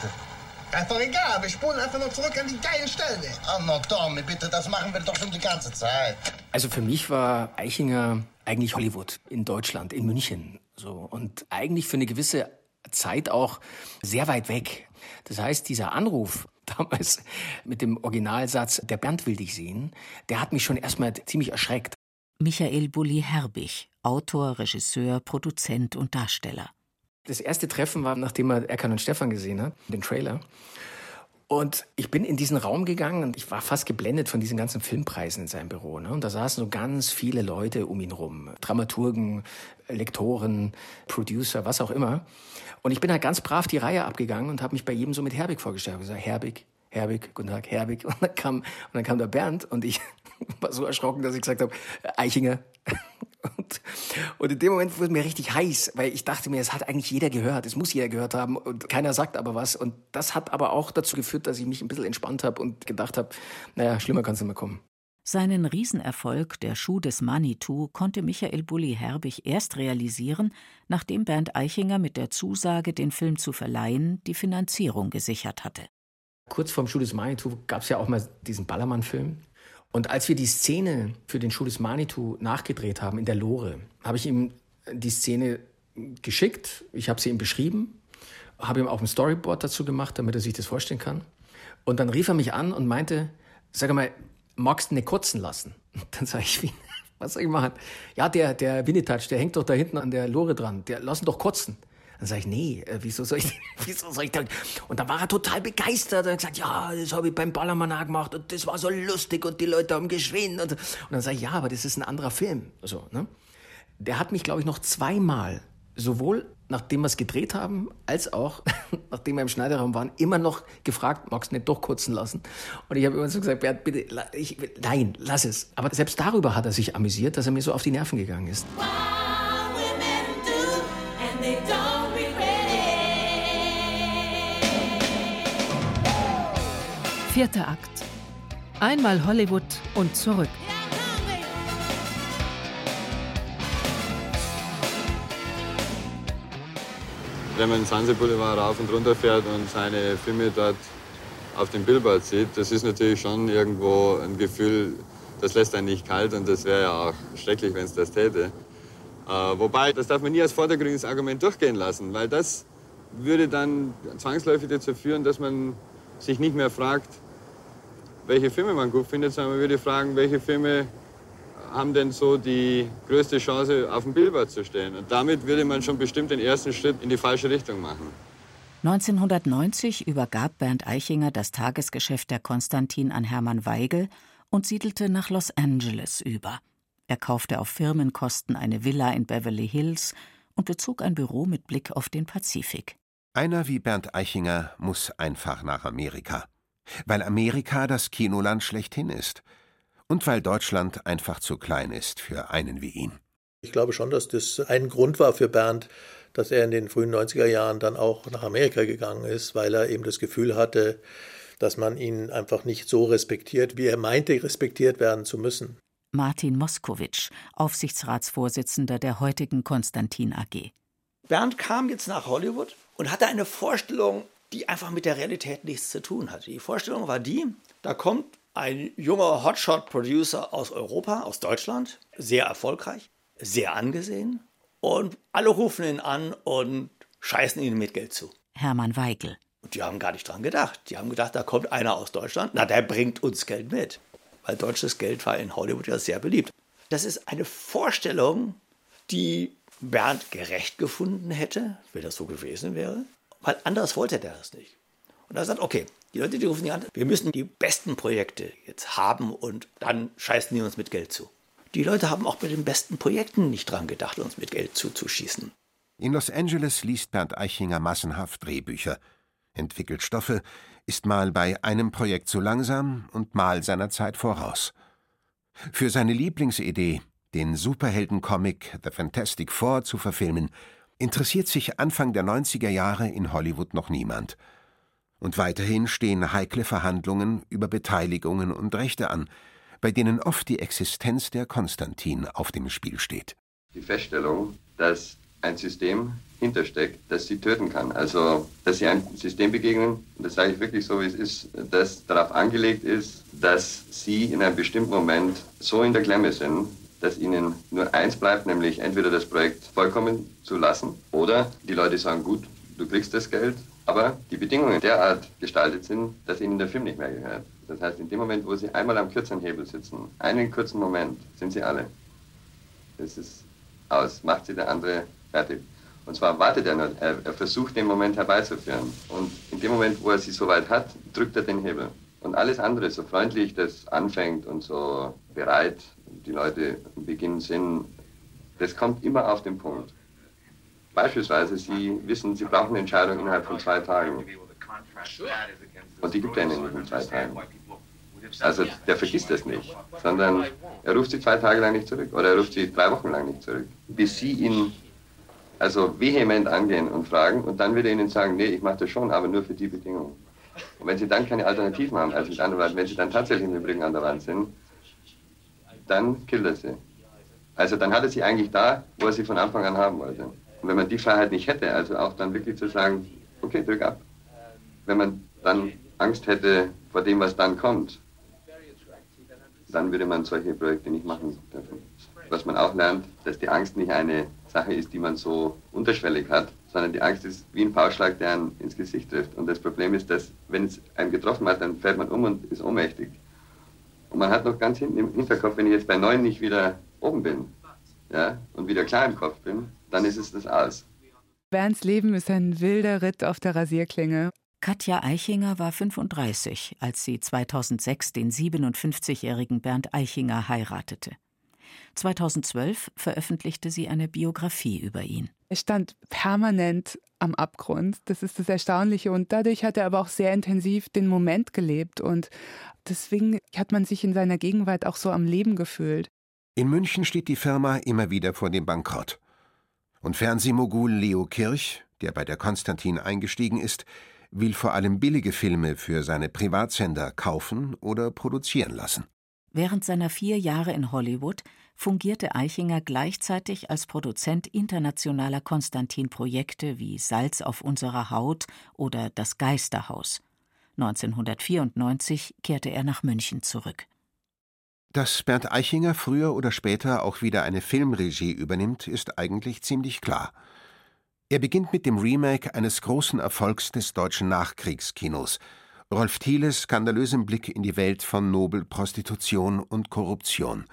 Ist doch egal, wir spulen einfach noch zurück an die geilen Stellen. Oh, na Tommy, bitte, das machen wir doch schon die ganze Zeit. Also für mich war Eichinger eigentlich Hollywood in Deutschland, in München. So. Und eigentlich für eine gewisse Zeit auch sehr weit weg. Das heißt, dieser Anruf [LAUGHS] damals mit dem Originalsatz, der Bernd will dich sehen, der hat mich schon erstmal ziemlich erschreckt. Michael Bulli-Herbig, Autor, Regisseur, Produzent und Darsteller. Das erste Treffen war, nachdem er Erkan und Stefan gesehen hat, den Trailer. Und ich bin in diesen Raum gegangen und ich war fast geblendet von diesen ganzen Filmpreisen in seinem Büro. Ne? Und da saßen so ganz viele Leute um ihn rum. Dramaturgen, Lektoren, Producer, was auch immer. Und ich bin halt ganz brav die Reihe abgegangen und habe mich bei jedem so mit Herbig vorgestellt. Ich gesagt, Herbig, Herbig, guten Tag, Herbig. [LAUGHS] Und dann kam, und dann kam der Bernd und ich [LAUGHS] war so erschrocken, dass ich gesagt habe, Eichinger. [LAUGHS] Und, und in dem Moment wurde mir richtig heiß, weil ich dachte mir, es hat eigentlich jeder gehört, es muss jeder gehört haben und keiner sagt aber was. Und das hat aber auch dazu geführt, dass ich mich ein bisschen entspannt habe und gedacht habe, naja, schlimmer kann es nicht mehr kommen. Seinen Riesenerfolg Der Schuh des Manitou konnte Michael Bulli-Herbig erst realisieren, nachdem Bernd Eichinger mit der Zusage, den Film zu verleihen, die Finanzierung gesichert hatte. Kurz vorm Schuh des Manitou gab es ja auch mal diesen Ballermann-Film. Und als wir die Szene für den Schuh des Manitou nachgedreht haben in der Lore, habe ich ihm die Szene geschickt. Ich habe sie ihm beschrieben. habe ihm auch ein Storyboard dazu gemacht, damit er sich das vorstellen kann. Und dann rief er mich an und meinte, sag mal, magst du nicht kotzen lassen? [LAUGHS] Dann sage ich, wie, was soll ich machen? Ja, der, der Winnetouch, der hängt doch da hinten an der Lore dran, der lass ihn doch kotzen. Dann sage ich, nee, äh, wieso soll ich, [LAUGHS] wieso soll ich da? Und dann war er total begeistert und hat gesagt, ja, das habe ich beim Ballermann auch gemacht und das war so lustig und die Leute haben geschrien. Und, und dann sage ich, ja, aber das ist ein anderer Film. So, ne? Der hat mich, glaube ich, noch zweimal, sowohl nachdem wir es gedreht haben, als auch [LAUGHS] nachdem wir im Schneiderraum waren, immer noch gefragt, magst du nicht doch kurzen lassen? Und ich habe immer so gesagt, Bert, bitte, ich, nein, lass es. Aber selbst darüber hat er sich amüsiert, dass er mir so auf die Nerven gegangen ist. Vierter Akt. Einmal Hollywood und zurück. Wenn man den Sunset Boulevard rauf und runter fährt und seine Filme dort auf dem Billboard sieht, das ist natürlich schon irgendwo ein Gefühl, das lässt einen nicht kalt und das wäre ja auch schrecklich, wenn es das täte. Äh, wobei, das darf man nie als vordergründiges Argument durchgehen lassen, weil das würde dann zwangsläufig dazu führen, dass man sich nicht mehr fragt, welche Filme man gut findet, sondern man würde fragen, welche Filme haben denn so die größte Chance, auf dem Billboard zu stehen. Und damit würde man schon bestimmt den ersten Schritt in die falsche Richtung machen. 1990 übergab Bernd Eichinger das Tagesgeschäft der Konstantin an Hermann Weigel und siedelte nach Los Angeles über. Er kaufte auf Firmenkosten eine Villa in Beverly Hills und bezog ein Büro mit Blick auf den Pazifik. Einer wie Bernd Eichinger muss einfach nach Amerika. Weil Amerika das Kinoland schlechthin ist – und weil Deutschland einfach zu klein ist für einen wie ihn. Ich glaube schon, dass das ein Grund war für Bernd, dass er in den frühen 90er Jahren dann auch nach Amerika gegangen ist, weil er eben das Gefühl hatte, dass man ihn einfach nicht so respektiert, wie er meinte, respektiert werden zu müssen. Martin Moskowitsch, Aufsichtsratsvorsitzender der heutigen Konstantin AG. Bernd kam jetzt nach Hollywood und hatte eine Vorstellung, die einfach mit der Realität nichts zu tun hatte. Die Vorstellung war die, da kommt ein junger Hotshot-Producer aus Europa, aus Deutschland, sehr erfolgreich, sehr angesehen und alle rufen ihn an und scheißen ihm mit Geld zu. Hermann Weigel. Und die haben gar nicht dran gedacht. Die haben gedacht, da kommt einer aus Deutschland, na, der bringt uns Geld mit. Weil deutsches Geld war in Hollywood ja sehr beliebt. Das ist eine Vorstellung, die Bernd gerecht gefunden hätte, wenn das so gewesen wäre, weil anders wollte er das nicht. Und er sagt, okay, die Leute, die rufen die an, wir müssen die besten Projekte jetzt haben und dann scheißen die uns mit Geld zu. Die Leute haben auch bei den besten Projekten nicht dran gedacht, uns mit Geld zuzuschießen. In Los Angeles liest Bernd Eichinger massenhaft Drehbücher, entwickelt Stoffe, ist mal bei einem Projekt zu langsam und mal seiner Zeit voraus. Für seine Lieblingsidee, den Superheldencomic The Fantastic Four zu verfilmen, interessiert sich Anfang der 90er Jahre in Hollywood noch niemand – und weiterhin stehen heikle Verhandlungen über Beteiligungen und Rechte an, bei denen oft die Existenz der Konstantin auf dem Spiel steht. Die Feststellung, dass ein System hintersteckt, das sie töten kann. Also, dass sie ein System begegnen, und das sage ich wirklich so, wie es ist, das darauf angelegt ist, dass sie in einem bestimmten Moment so in der Klemme sind, dass ihnen nur eins bleibt, nämlich entweder das Projekt vollkommen zu lassen oder die Leute sagen, gut, du kriegst das Geld, aber die Bedingungen derart gestaltet sind, dass ihnen der Film nicht mehr gehört. Das heißt, in dem Moment, wo sie einmal am kürzeren Hebel sitzen, einen kurzen Moment, sind sie alle. Das ist aus, macht sie der andere fertig. Und zwar wartet er nur, er, er versucht den Moment herbeizuführen. Und in dem Moment, wo er sie soweit hat, drückt er den Hebel. Und alles andere, so freundlich das anfängt und so bereit die Leute im Beginn sind, das kommt immer auf den Punkt. Beispielsweise, Sie wissen, Sie brauchen eine Entscheidung innerhalb von zwei Tagen. Und die gibt er Ihnen nicht in zwei Tagen. Also der vergisst das nicht, sondern er ruft Sie zwei Tage lang nicht zurück oder er ruft Sie drei Wochen lang nicht zurück, bis Sie ihn also vehement angehen und fragen und dann wird er Ihnen sagen, nee, ich mache das schon, aber nur für die Bedingungen. Und wenn Sie dann keine Alternativen haben, also mit anderen Worten, wenn Sie dann tatsächlich im Übrigen an der Wand sind, dann killt er Sie. Also dann hat er Sie eigentlich da, wo er Sie von Anfang an haben wollte. Und wenn man die Freiheit nicht hätte, also auch dann wirklich zu sagen, okay, drück ab. Wenn man dann Angst hätte vor dem, was dann kommt, dann würde man solche Projekte nicht machen dürfen. Was man auch lernt, dass die Angst nicht eine Sache ist, die man so unterschwellig hat, sondern die Angst ist wie ein Pauschlag, der einen ins Gesicht trifft. Und das Problem ist, dass wenn es einem getroffen hat, dann fällt man um und ist ohnmächtig. Und man hat noch ganz hinten im Hinterkopf, wenn ich jetzt bei neun nicht wieder oben bin ja, und wieder klar im Kopf bin, dann ist es das aus. Bernds Leben ist ein wilder Ritt auf der Rasierklinge. Katja Eichinger war 35, als sie 2006 den 57-jährigen Bernd Eichinger heiratete. 2012 veröffentlichte sie eine Biografie über ihn. Er stand permanent am Abgrund, das ist das Erstaunliche. Und dadurch hat er aber auch sehr intensiv den Moment gelebt. Und deswegen hat man sich in seiner Gegenwart auch so am Leben gefühlt. In München steht die Firma immer wieder vor dem Bankrott. Und Fernsehmogul Leo Kirch, der bei der Konstantin eingestiegen ist, will vor allem billige Filme für seine Privatsender kaufen oder produzieren lassen. Während seiner vier Jahre in Hollywood fungierte Eichinger gleichzeitig als Produzent internationaler Konstantin-Projekte wie Salz auf unserer Haut oder Das Geisterhaus. 1994 kehrte er nach München zurück. Dass Bernd Eichinger früher oder später auch wieder eine Filmregie übernimmt, ist eigentlich ziemlich klar. Er beginnt mit dem Remake eines großen Erfolgs des deutschen Nachkriegskinos, Rolf Thieles skandalösem Blick in die Welt von Nobel, Prostitution und Korruption.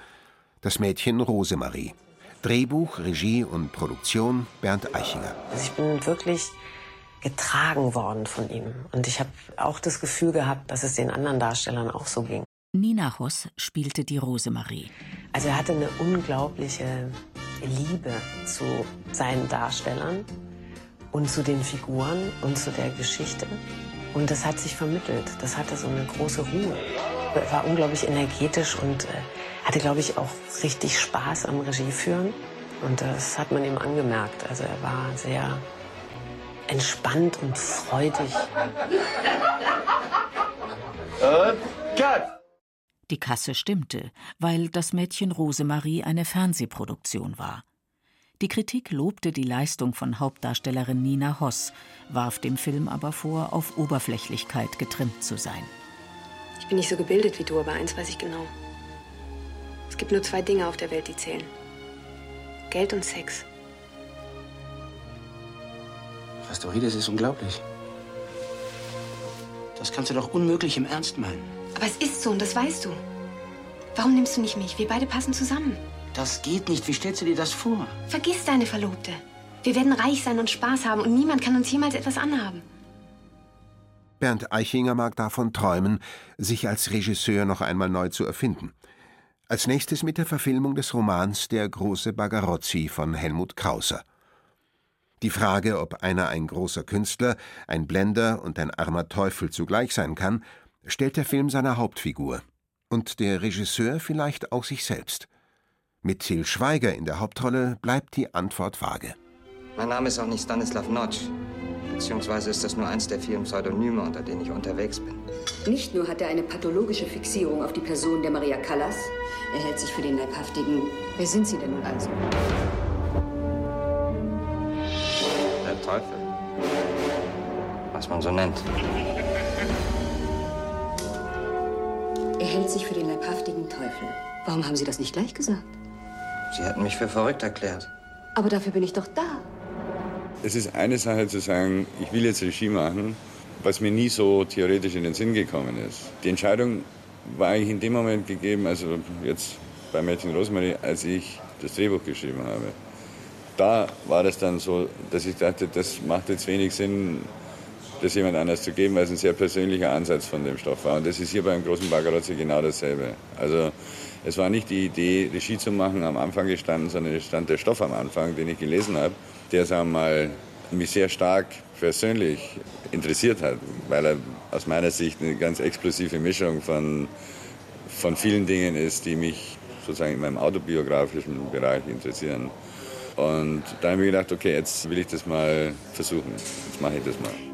Das Mädchen Rosemarie. Drehbuch, Regie und Produktion Bernd Eichinger. Also ich bin wirklich getragen worden von ihm. Und ich habe auch das Gefühl gehabt, dass es den anderen Darstellern auch so ging. Nina Hoss spielte die Rosemarie. Also er hatte eine unglaubliche Liebe zu seinen Darstellern und zu den Figuren und zu der Geschichte. Und das hat sich vermittelt. Das hatte so eine große Ruhe. Er war unglaublich energetisch und äh, hatte, glaube ich, auch richtig Spaß am Regieführen. Und das hat man ihm angemerkt. Also er war sehr entspannt und freudig. Cut! Die Kasse stimmte, weil das Mädchen Rosemarie eine Fernsehproduktion war. Die Kritik lobte die Leistung von Hauptdarstellerin Nina Hoss, warf dem Film aber vor, auf Oberflächlichkeit getrimmt zu sein. Ich bin nicht so gebildet wie du, aber eins weiß ich genau. Es gibt nur zwei Dinge auf der Welt, die zählen. Geld und Sex. Was du redest, ist unglaublich. Das kannst du doch unmöglich im Ernst meinen. Aber es ist so und das weißt du. Warum nimmst du nicht mich? Wir beide passen zusammen. Das geht nicht. Wie stellst du dir das vor? Vergiss deine Verlobte. Wir werden reich sein und Spaß haben und niemand kann uns jemals etwas anhaben. Bernd Eichinger mag davon träumen, sich als Regisseur noch einmal neu zu erfinden. Als nächstes mit der Verfilmung des Romans Der große Bagarozzi von Helmut Krauser. Die Frage, ob einer ein großer Künstler, ein Blender und ein armer Teufel zugleich sein kann, stellt der Film seiner Hauptfigur und der Regisseur vielleicht auch sich selbst. Mit Till Schweiger in der Hauptrolle bleibt die Antwort vage. Mein Name ist auch nicht Stanislav Notch. Beziehungsweise ist das nur eins der vielen Pseudonyme, unter denen ich unterwegs bin. Nicht nur hat er eine pathologische Fixierung auf die Person der Maria Callas, er hält sich für den Leibhaftigen. Wer sind Sie denn nun also? Der Teufel. Was man so nennt. Er hält sich für den leibhaftigen Teufel. Warum haben Sie das nicht gleich gesagt? Sie hätten mich für verrückt erklärt. Aber dafür bin ich doch da. Es ist eine Sache zu sagen, ich will jetzt Regie machen, was mir nie so theoretisch in den Sinn gekommen ist. Die Entscheidung war eigentlich in dem Moment gegeben, also jetzt bei Mädchen Rosemarie, als ich das Drehbuch geschrieben habe. Da war das dann so, dass ich dachte, das macht jetzt wenig Sinn, das jemand anders zu geben, weil es ein sehr persönlicher Ansatz von dem Stoff war. Und das ist hier beim großen Bagarozzi genau dasselbe. Also es war nicht die Idee, Regie zu machen, am Anfang gestanden, sondern es stand der Stoff am Anfang, den ich gelesen habe, der, sagen wir mal, mich sehr stark persönlich interessiert hat, weil er aus meiner Sicht eine ganz explosive Mischung von, von vielen Dingen ist, die mich sozusagen in meinem autobiografischen Bereich interessieren. Und da habe ich mir gedacht, okay, jetzt will ich das mal versuchen. Jetzt mache ich das mal.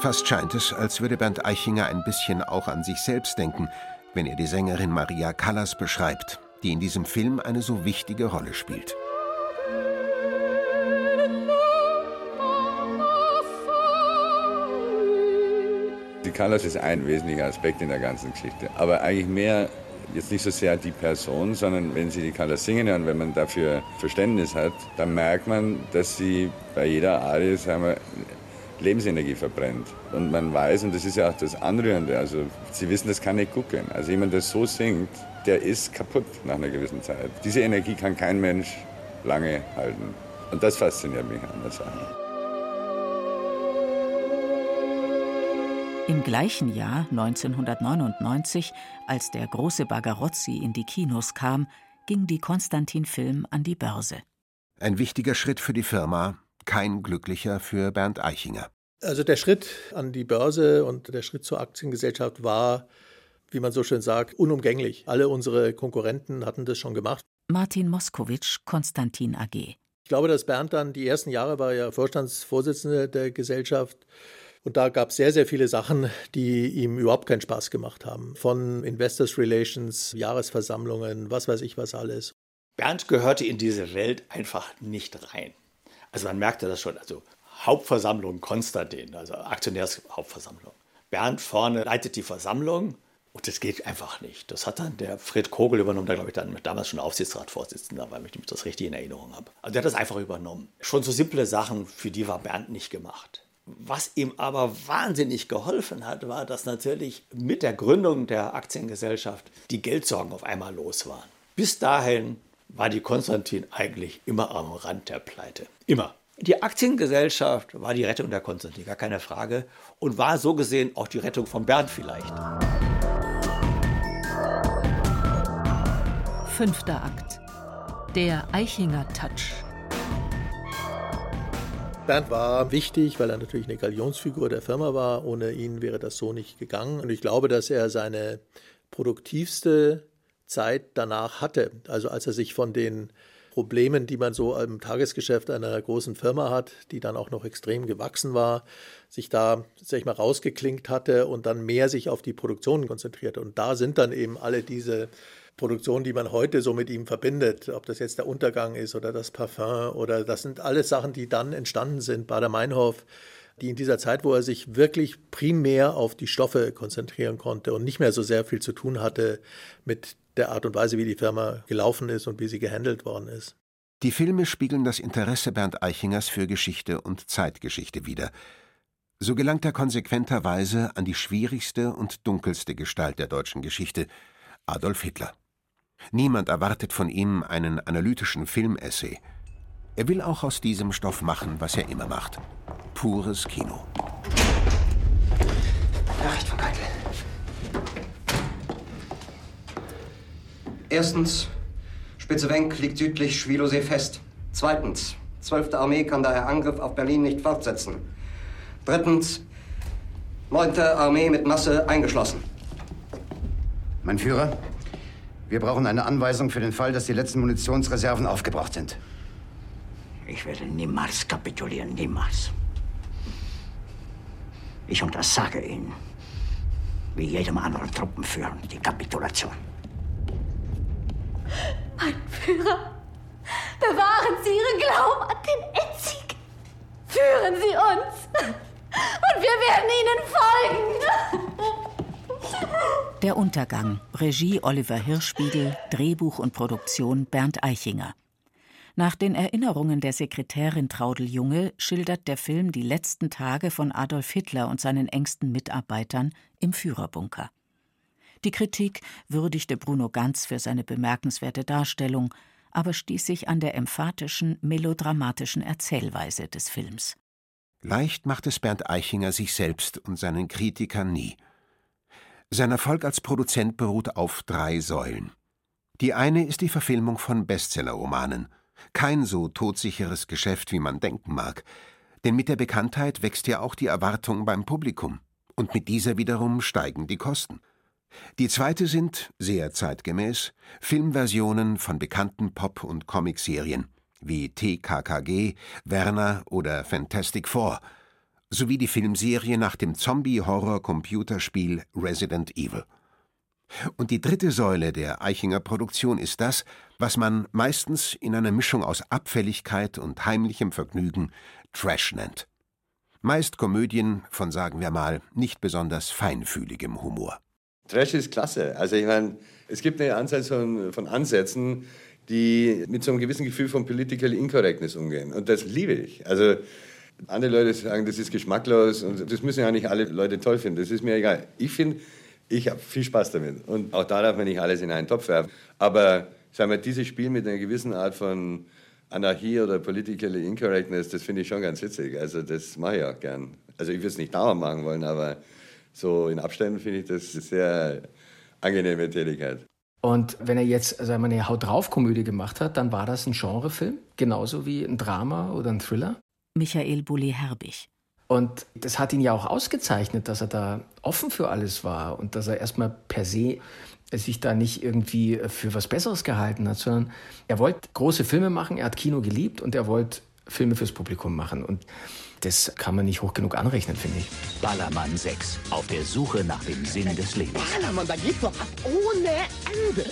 Fast scheint es, als würde Bernd Eichinger ein bisschen auch an sich selbst denken, wenn er die Sängerin Maria Callas beschreibt, die in diesem Film eine so wichtige Rolle spielt. Die Callas ist ein wesentlicher Aspekt in der ganzen Geschichte. Aber eigentlich mehr jetzt nicht so sehr die Person, sondern wenn Sie die Callas singen und wenn man dafür Verständnis hat, dann merkt man, dass sie bei jeder Arie, sagen wir, Lebensenergie verbrennt. Und man weiß, und das ist ja auch das Anrührende, also Sie wissen, das kann nicht gucken. Also jemand, der so singt, der ist kaputt nach einer gewissen Zeit. Diese Energie kann kein Mensch lange halten. Und das fasziniert mich an der Sache. Im gleichen Jahr, 1999, als der große Bagarozzi in die Kinos kam, ging die Konstantin Film an die Börse. Ein wichtiger Schritt für die Firma, kein glücklicher für Bernd Eichinger. Also der Schritt an die Börse und der Schritt zur Aktiengesellschaft war, wie man so schön sagt, unumgänglich. Alle unsere Konkurrenten hatten das schon gemacht. Martin Moskowitsch, Konstantin AG. Ich glaube, dass Bernd dann die ersten Jahre war ja Vorstandsvorsitzender der Gesellschaft. Und da gab es sehr, sehr viele Sachen, die ihm überhaupt keinen Spaß gemacht haben. Von Investors Relations, Jahresversammlungen, was weiß ich was alles. Bernd gehörte in diese Welt einfach nicht rein. Also man merkte das schon. Also Hauptversammlung Konstantin, also Aktionärshauptversammlung. Bernd vorne leitet die Versammlung und das geht einfach nicht. Das hat dann der Fred Kogel übernommen, der glaube ich dann damals schon Aufsichtsratsvorsitzender, weil ich das richtig in Erinnerung habe. Also der hat das einfach übernommen. Schon so simple Sachen, für die war Bernd nicht gemacht. Was ihm aber wahnsinnig geholfen hat, war, dass natürlich mit der Gründung der Aktiengesellschaft die Geldsorgen auf einmal los waren. Bis dahin war die Konstantin eigentlich immer am Rand der Pleite. Immer. Die Aktiengesellschaft war die Rettung der Konstantin, gar keine Frage. Und war so gesehen auch die Rettung von Bernd vielleicht. Fünfter Akt. Der Eichinger Touch. Bernd war wichtig, weil er natürlich eine Galionsfigur der Firma war. Ohne ihn wäre das so nicht gegangen. Und ich glaube, dass er seine produktivste Zeit danach hatte. Also als er sich von den Problemen, die man so im Tagesgeschäft einer großen Firma hat, die dann auch noch extrem gewachsen war, sich da, sag ich mal, rausgeklinkt hatte und dann mehr sich auf die Produktion konzentrierte. Und da sind dann eben alle diese Produktionen, die man heute so mit ihm verbindet, ob das jetzt der Untergang ist oder das Parfum oder das sind alles Sachen, die dann entstanden sind. Bader-Meinhof, die in dieser Zeit, wo er sich wirklich primär auf die Stoffe konzentrieren konnte und nicht mehr so sehr viel zu tun hatte mit der Art und Weise, wie die Firma gelaufen ist und wie sie gehandelt worden ist. Die Filme spiegeln das Interesse Bernd Eichingers für Geschichte und Zeitgeschichte wider. So gelangt er konsequenterweise an die schwierigste und dunkelste Gestalt der deutschen Geschichte, Adolf Hitler. Niemand erwartet von ihm einen analytischen Filmessay. Er will auch aus diesem Stoff machen, was er immer macht. Pures Kino. Nachricht von Keitel. Erstens, Spitze Wenk liegt südlich Schwilosee fest. Zweitens, 12. Armee kann daher Angriff auf Berlin nicht fortsetzen. Drittens, 9. Armee mit Masse eingeschlossen. Mein Führer, wir brauchen eine Anweisung für den Fall, dass die letzten Munitionsreserven aufgebraucht sind. Ich werde niemals kapitulieren, niemals. Ich untersage Ihnen, wie jedem anderen Truppenführer, die Kapitulation. Mein Führer, bewahren Sie Ihren Glauben an den Endsieg. Führen Sie uns. Und wir werden Ihnen folgen. Der Untergang. Regie Oliver Hirschspiegel, Drehbuch und Produktion Bernd Eichinger. Nach den Erinnerungen der Sekretärin Traudel Junge schildert der Film die letzten Tage von Adolf Hitler und seinen engsten Mitarbeitern im Führerbunker. Die Kritik würdigte Bruno Ganz für seine bemerkenswerte Darstellung, aber stieß sich an der emphatischen, melodramatischen Erzählweise des Films. Leicht macht es Bernd Eichinger sich selbst und seinen Kritikern nie. Sein Erfolg als Produzent beruht auf drei Säulen. Die eine ist die Verfilmung von Bestsellerromanen. Kein so todsicheres Geschäft, wie man denken mag. Denn mit der Bekanntheit wächst ja auch die Erwartung beim Publikum. Und mit dieser wiederum steigen die Kosten. Die zweite sind, sehr zeitgemäß, Filmversionen von bekannten Pop- und Comicserien wie TKKG, Werner oder Fantastic Four, sowie die Filmserie nach dem Zombie-Horror-Computerspiel Resident Evil. Und die dritte Säule der Eichinger Produktion ist das, was man meistens in einer Mischung aus Abfälligkeit und heimlichem Vergnügen Trash nennt. Meist Komödien von, sagen wir mal, nicht besonders feinfühligem Humor. Trash ist klasse. Also ich meine, es gibt eine Anzahl von, von Ansätzen, die mit so einem gewissen Gefühl von Political Incorrectness umgehen. Und das liebe ich. Also andere Leute sagen, das ist geschmacklos und das müssen ja nicht alle Leute toll finden. Das ist mir egal. Ich finde, ich habe viel Spaß damit. Und auch da darf man nicht alles in einen Topf werfen. Aber sagen wir, dieses Spiel mit einer gewissen Art von Anarchie oder Political Incorrectness, das finde ich schon ganz witzig. Also das mache ich auch gern. Also ich würde es nicht dauernd machen wollen, aber so in Abständen finde ich das eine sehr angenehme Tätigkeit. Und wenn er jetzt also eine Haut drauf Komödie gemacht hat, dann war das ein Genrefilm, genauso wie ein Drama oder ein Thriller. Michael Bulli-Herbig. Und das hat ihn ja auch ausgezeichnet, dass er da offen für alles war und dass er erstmal per se sich da nicht irgendwie für was Besseres gehalten hat, sondern er wollte große Filme machen, er hat Kino geliebt und er wollte Filme fürs Publikum machen. Und das kann man nicht hoch genug anrechnen, finde ich. Ballermann 6. Auf der Suche nach dem Sinn des Lebens. Ballermann, da geht doch ab ohne Ende.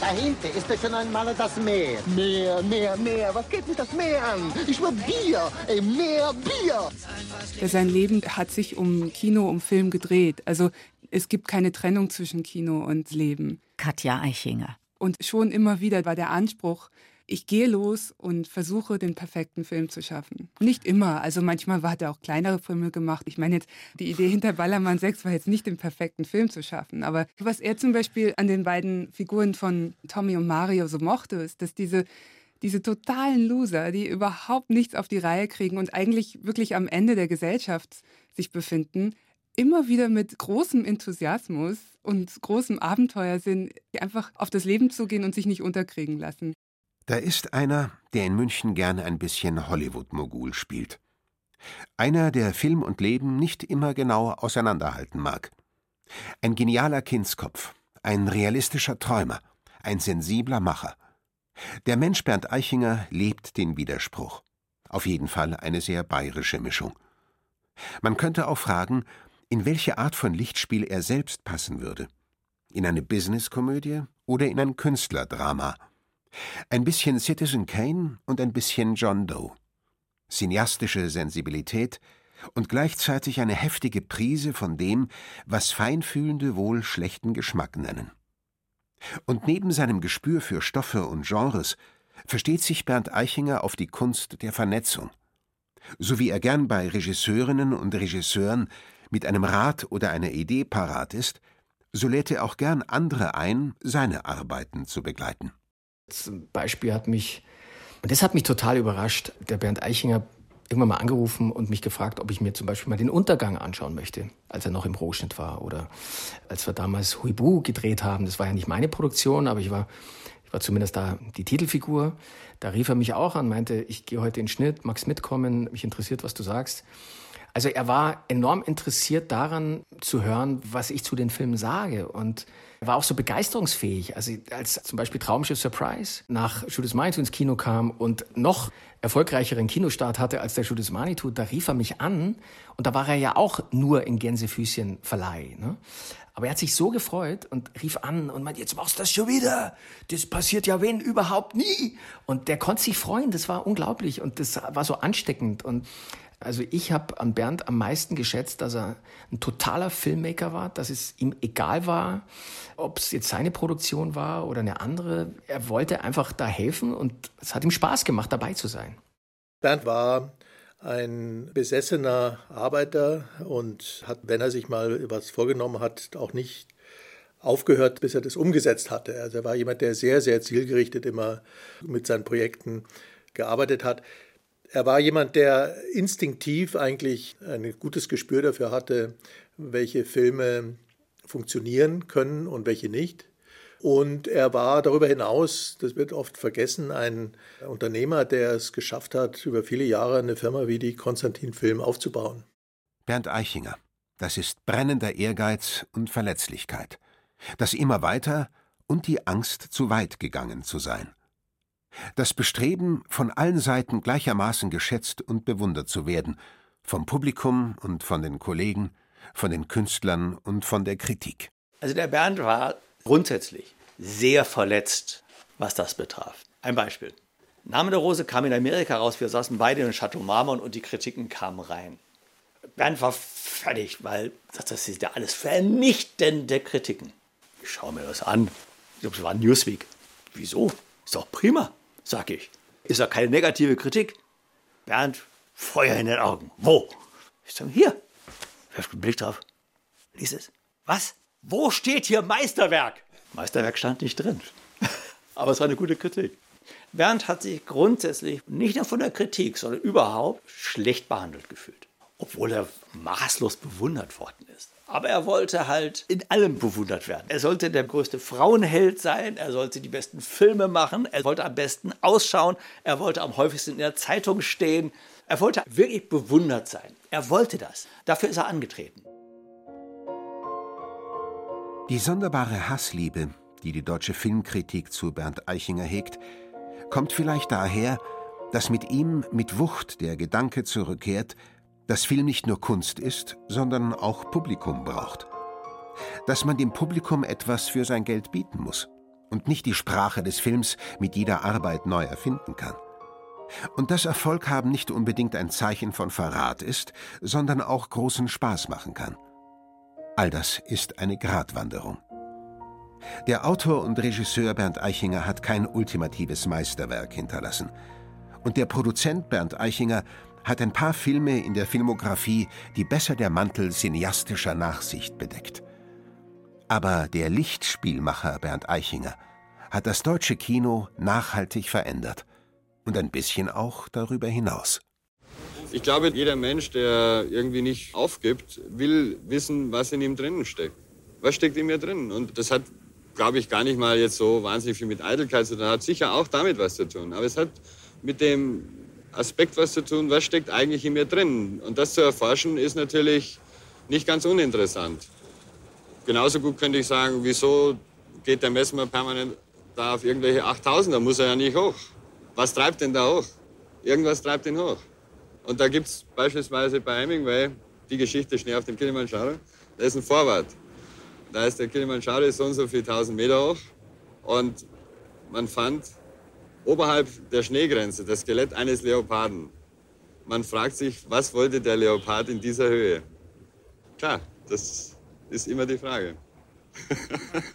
Dahinter ist ja schon einmal das Meer. Meer, Meer, Meer. Was geht mich das Meer an? Ich will Bier. Ey, mehr Bier. Sein Leben hat sich um Kino, um Film gedreht. Also es gibt keine Trennung zwischen Kino und Leben. Katja Eichinger. Und schon immer wieder war der Anspruch, ich gehe los und versuche, den perfekten Film zu schaffen. Nicht immer, also manchmal hat er auch kleinere Filme gemacht. Ich meine jetzt, die Idee hinter Ballermann 6 war jetzt nicht, den perfekten Film zu schaffen. Aber was er zum Beispiel an den beiden Figuren von Tommy und Mario so mochte, ist, dass diese diese totalen Loser, die überhaupt nichts auf die Reihe kriegen und eigentlich wirklich am Ende der Gesellschaft sich befinden, immer wieder mit großem Enthusiasmus und großem Abenteuersinn einfach auf das Leben zugehen und sich nicht unterkriegen lassen. Da ist einer, der in München gerne ein bisschen Hollywood-Mogul spielt. Einer, der Film und Leben nicht immer genau auseinanderhalten mag. Ein genialer Kindskopf, ein realistischer Träumer, ein sensibler Macher. Der Mensch Bernd Eichinger lebt den Widerspruch. Auf jeden Fall eine sehr bayerische Mischung. Man könnte auch fragen, in welche Art von Lichtspiel er selbst passen würde. In eine Businesskomödie oder in ein Künstlerdrama. Ein bisschen Citizen Kane und ein bisschen John Doe. Cineastische Sensibilität und gleichzeitig eine heftige Prise von dem, was Feinfühlende wohl schlechten Geschmack nennen. Und neben seinem Gespür für Stoffe und Genres versteht sich Bernd Eichinger auf die Kunst der Vernetzung. So wie er gern bei Regisseurinnen und Regisseuren mit einem Rat oder einer Idee parat ist, so lädt er auch gern andere ein, seine Arbeiten zu begleiten. Zum Beispiel hat mich, und das hat mich total überrascht, der Bernd Eichinger irgendwann mal angerufen und mich gefragt, ob ich mir zum Beispiel mal den Untergang anschauen möchte, als er noch im Rohschnitt war. Oder als wir damals Huibu gedreht haben, das war ja nicht meine Produktion, aber ich war, ich war zumindest da die Titelfigur. Da rief er mich auch an, meinte, ich gehe heute in den Schnitt, magst mitkommen, mich interessiert, was du sagst. Also er war enorm interessiert daran zu hören, was ich zu den Filmen sage und war auch so begeisterungsfähig. Also als zum Beispiel Traumschiff Surprise nach Judas Manitou ins Kino kam und noch erfolgreicheren Kinostart hatte als der Judas Manitou, da rief er mich an und da war er ja auch nur in Gänsefüßchen Verleih. Ne? Aber er hat sich so gefreut und rief an und meinte, jetzt machst du das schon wieder. Das passiert ja wen überhaupt nie. Und der konnte sich freuen, das war unglaublich und das war so ansteckend. Und also ich habe an Bernd am meisten geschätzt, dass er ein totaler Filmmaker war, dass es ihm egal war, ob es jetzt seine Produktion war oder eine andere. Er wollte einfach da helfen und es hat ihm Spaß gemacht, dabei zu sein. Bernd war ein besessener Arbeiter und hat, wenn er sich mal was vorgenommen hat, auch nicht aufgehört, bis er das umgesetzt hatte. Also er war jemand, der sehr, sehr zielgerichtet immer mit seinen Projekten gearbeitet hat. Er war jemand, der instinktiv eigentlich ein gutes Gespür dafür hatte, welche Filme funktionieren können und welche nicht. Und er war darüber hinaus, das wird oft vergessen, ein Unternehmer, der es geschafft hat, über viele Jahre eine Firma wie die Konstantin Film aufzubauen. Bernd Eichinger, das ist brennender Ehrgeiz und Verletzlichkeit. Das immer weiter und die Angst, zu weit gegangen zu sein. Das Bestreben, von allen Seiten gleichermaßen geschätzt und bewundert zu werden, vom Publikum und von den Kollegen, von den Künstlern und von der Kritik. Also der Bernd war grundsätzlich sehr verletzt, was das betraf. Ein Beispiel. Name der Rose kam in Amerika raus. Wir saßen beide in Chateau Marmont und die Kritiken kamen rein. Bernd war fertig, weil das ist ja alles vernichtende Kritiken. Ich schaue mir das an. Ich glaube, es war Newsweek. Wieso? Ist doch prima, sag ich. Ist doch keine negative Kritik. Bernd, Feuer in den Augen. Wo? Ich sage, hier. Werf einen Blick drauf. Lies es. Was? Wo steht hier Meisterwerk? Meisterwerk stand nicht drin. [LAUGHS] Aber es war eine gute Kritik. Bernd hat sich grundsätzlich nicht nur von der Kritik, sondern überhaupt schlecht behandelt gefühlt. Obwohl er maßlos bewundert worden ist. Aber er wollte halt in allem bewundert werden. Er sollte der größte Frauenheld sein, er sollte die besten Filme machen, er wollte am besten ausschauen, er wollte am häufigsten in der Zeitung stehen. Er wollte wirklich bewundert sein. Er wollte das. Dafür ist er angetreten. Die sonderbare Hassliebe, die die deutsche Filmkritik zu Bernd Eichinger hegt, kommt vielleicht daher, dass mit ihm mit Wucht der Gedanke zurückkehrt, dass Film nicht nur Kunst ist, sondern auch Publikum braucht. Dass man dem Publikum etwas für sein Geld bieten muss und nicht die Sprache des Films mit jeder Arbeit neu erfinden kann. Und dass Erfolg haben nicht unbedingt ein Zeichen von Verrat ist, sondern auch großen Spaß machen kann. All das ist eine Gratwanderung. Der Autor und Regisseur Bernd Eichinger hat kein ultimatives Meisterwerk hinterlassen. Und der Produzent Bernd Eichinger hat ein paar Filme in der Filmografie, die besser der Mantel cineastischer Nachsicht bedeckt. Aber der Lichtspielmacher Bernd Eichinger hat das deutsche Kino nachhaltig verändert. Und ein bisschen auch darüber hinaus. Ich glaube, jeder Mensch, der irgendwie nicht aufgibt, will wissen, was in ihm drinnen steckt. Was steckt in mir drin? Und das hat, glaube ich, gar nicht mal jetzt so wahnsinnig viel mit Eitelkeit zu tun. Hat sicher auch damit was zu tun. Aber es hat mit dem Aspekt was zu tun, was steckt eigentlich in mir drin. Und das zu erforschen, ist natürlich nicht ganz uninteressant. Genauso gut könnte ich sagen, wieso geht der Messmer permanent da auf irgendwelche 8000, da muss er ja nicht hoch. Was treibt denn da hoch? Irgendwas treibt ihn hoch. Und da gibt es beispielsweise bei Hemingway die Geschichte Schnee auf dem Kilimanjaro. Da ist ein Vorwort. Da ist der Kilimanjaro so und so viele tausend Meter hoch. Und man fand oberhalb der Schneegrenze das Skelett eines Leoparden. Man fragt sich, was wollte der Leopard in dieser Höhe? Klar, das ist immer die Frage. [LAUGHS]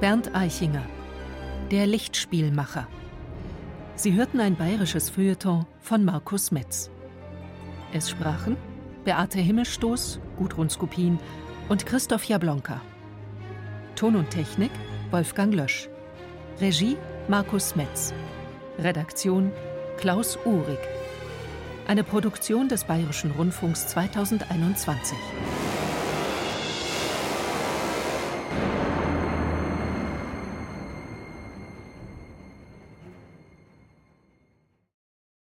Bernd Eichinger, der Lichtspielmacher. Sie hörten ein bayerisches Feuilleton von Markus Metz. Es sprachen Beate Himmelstoß, Gudrun Skupin und Christoph Jablonka. Ton und Technik Wolfgang Lösch. Regie Markus Metz. Redaktion Klaus Uhrig. Eine Produktion des Bayerischen Rundfunks 2021.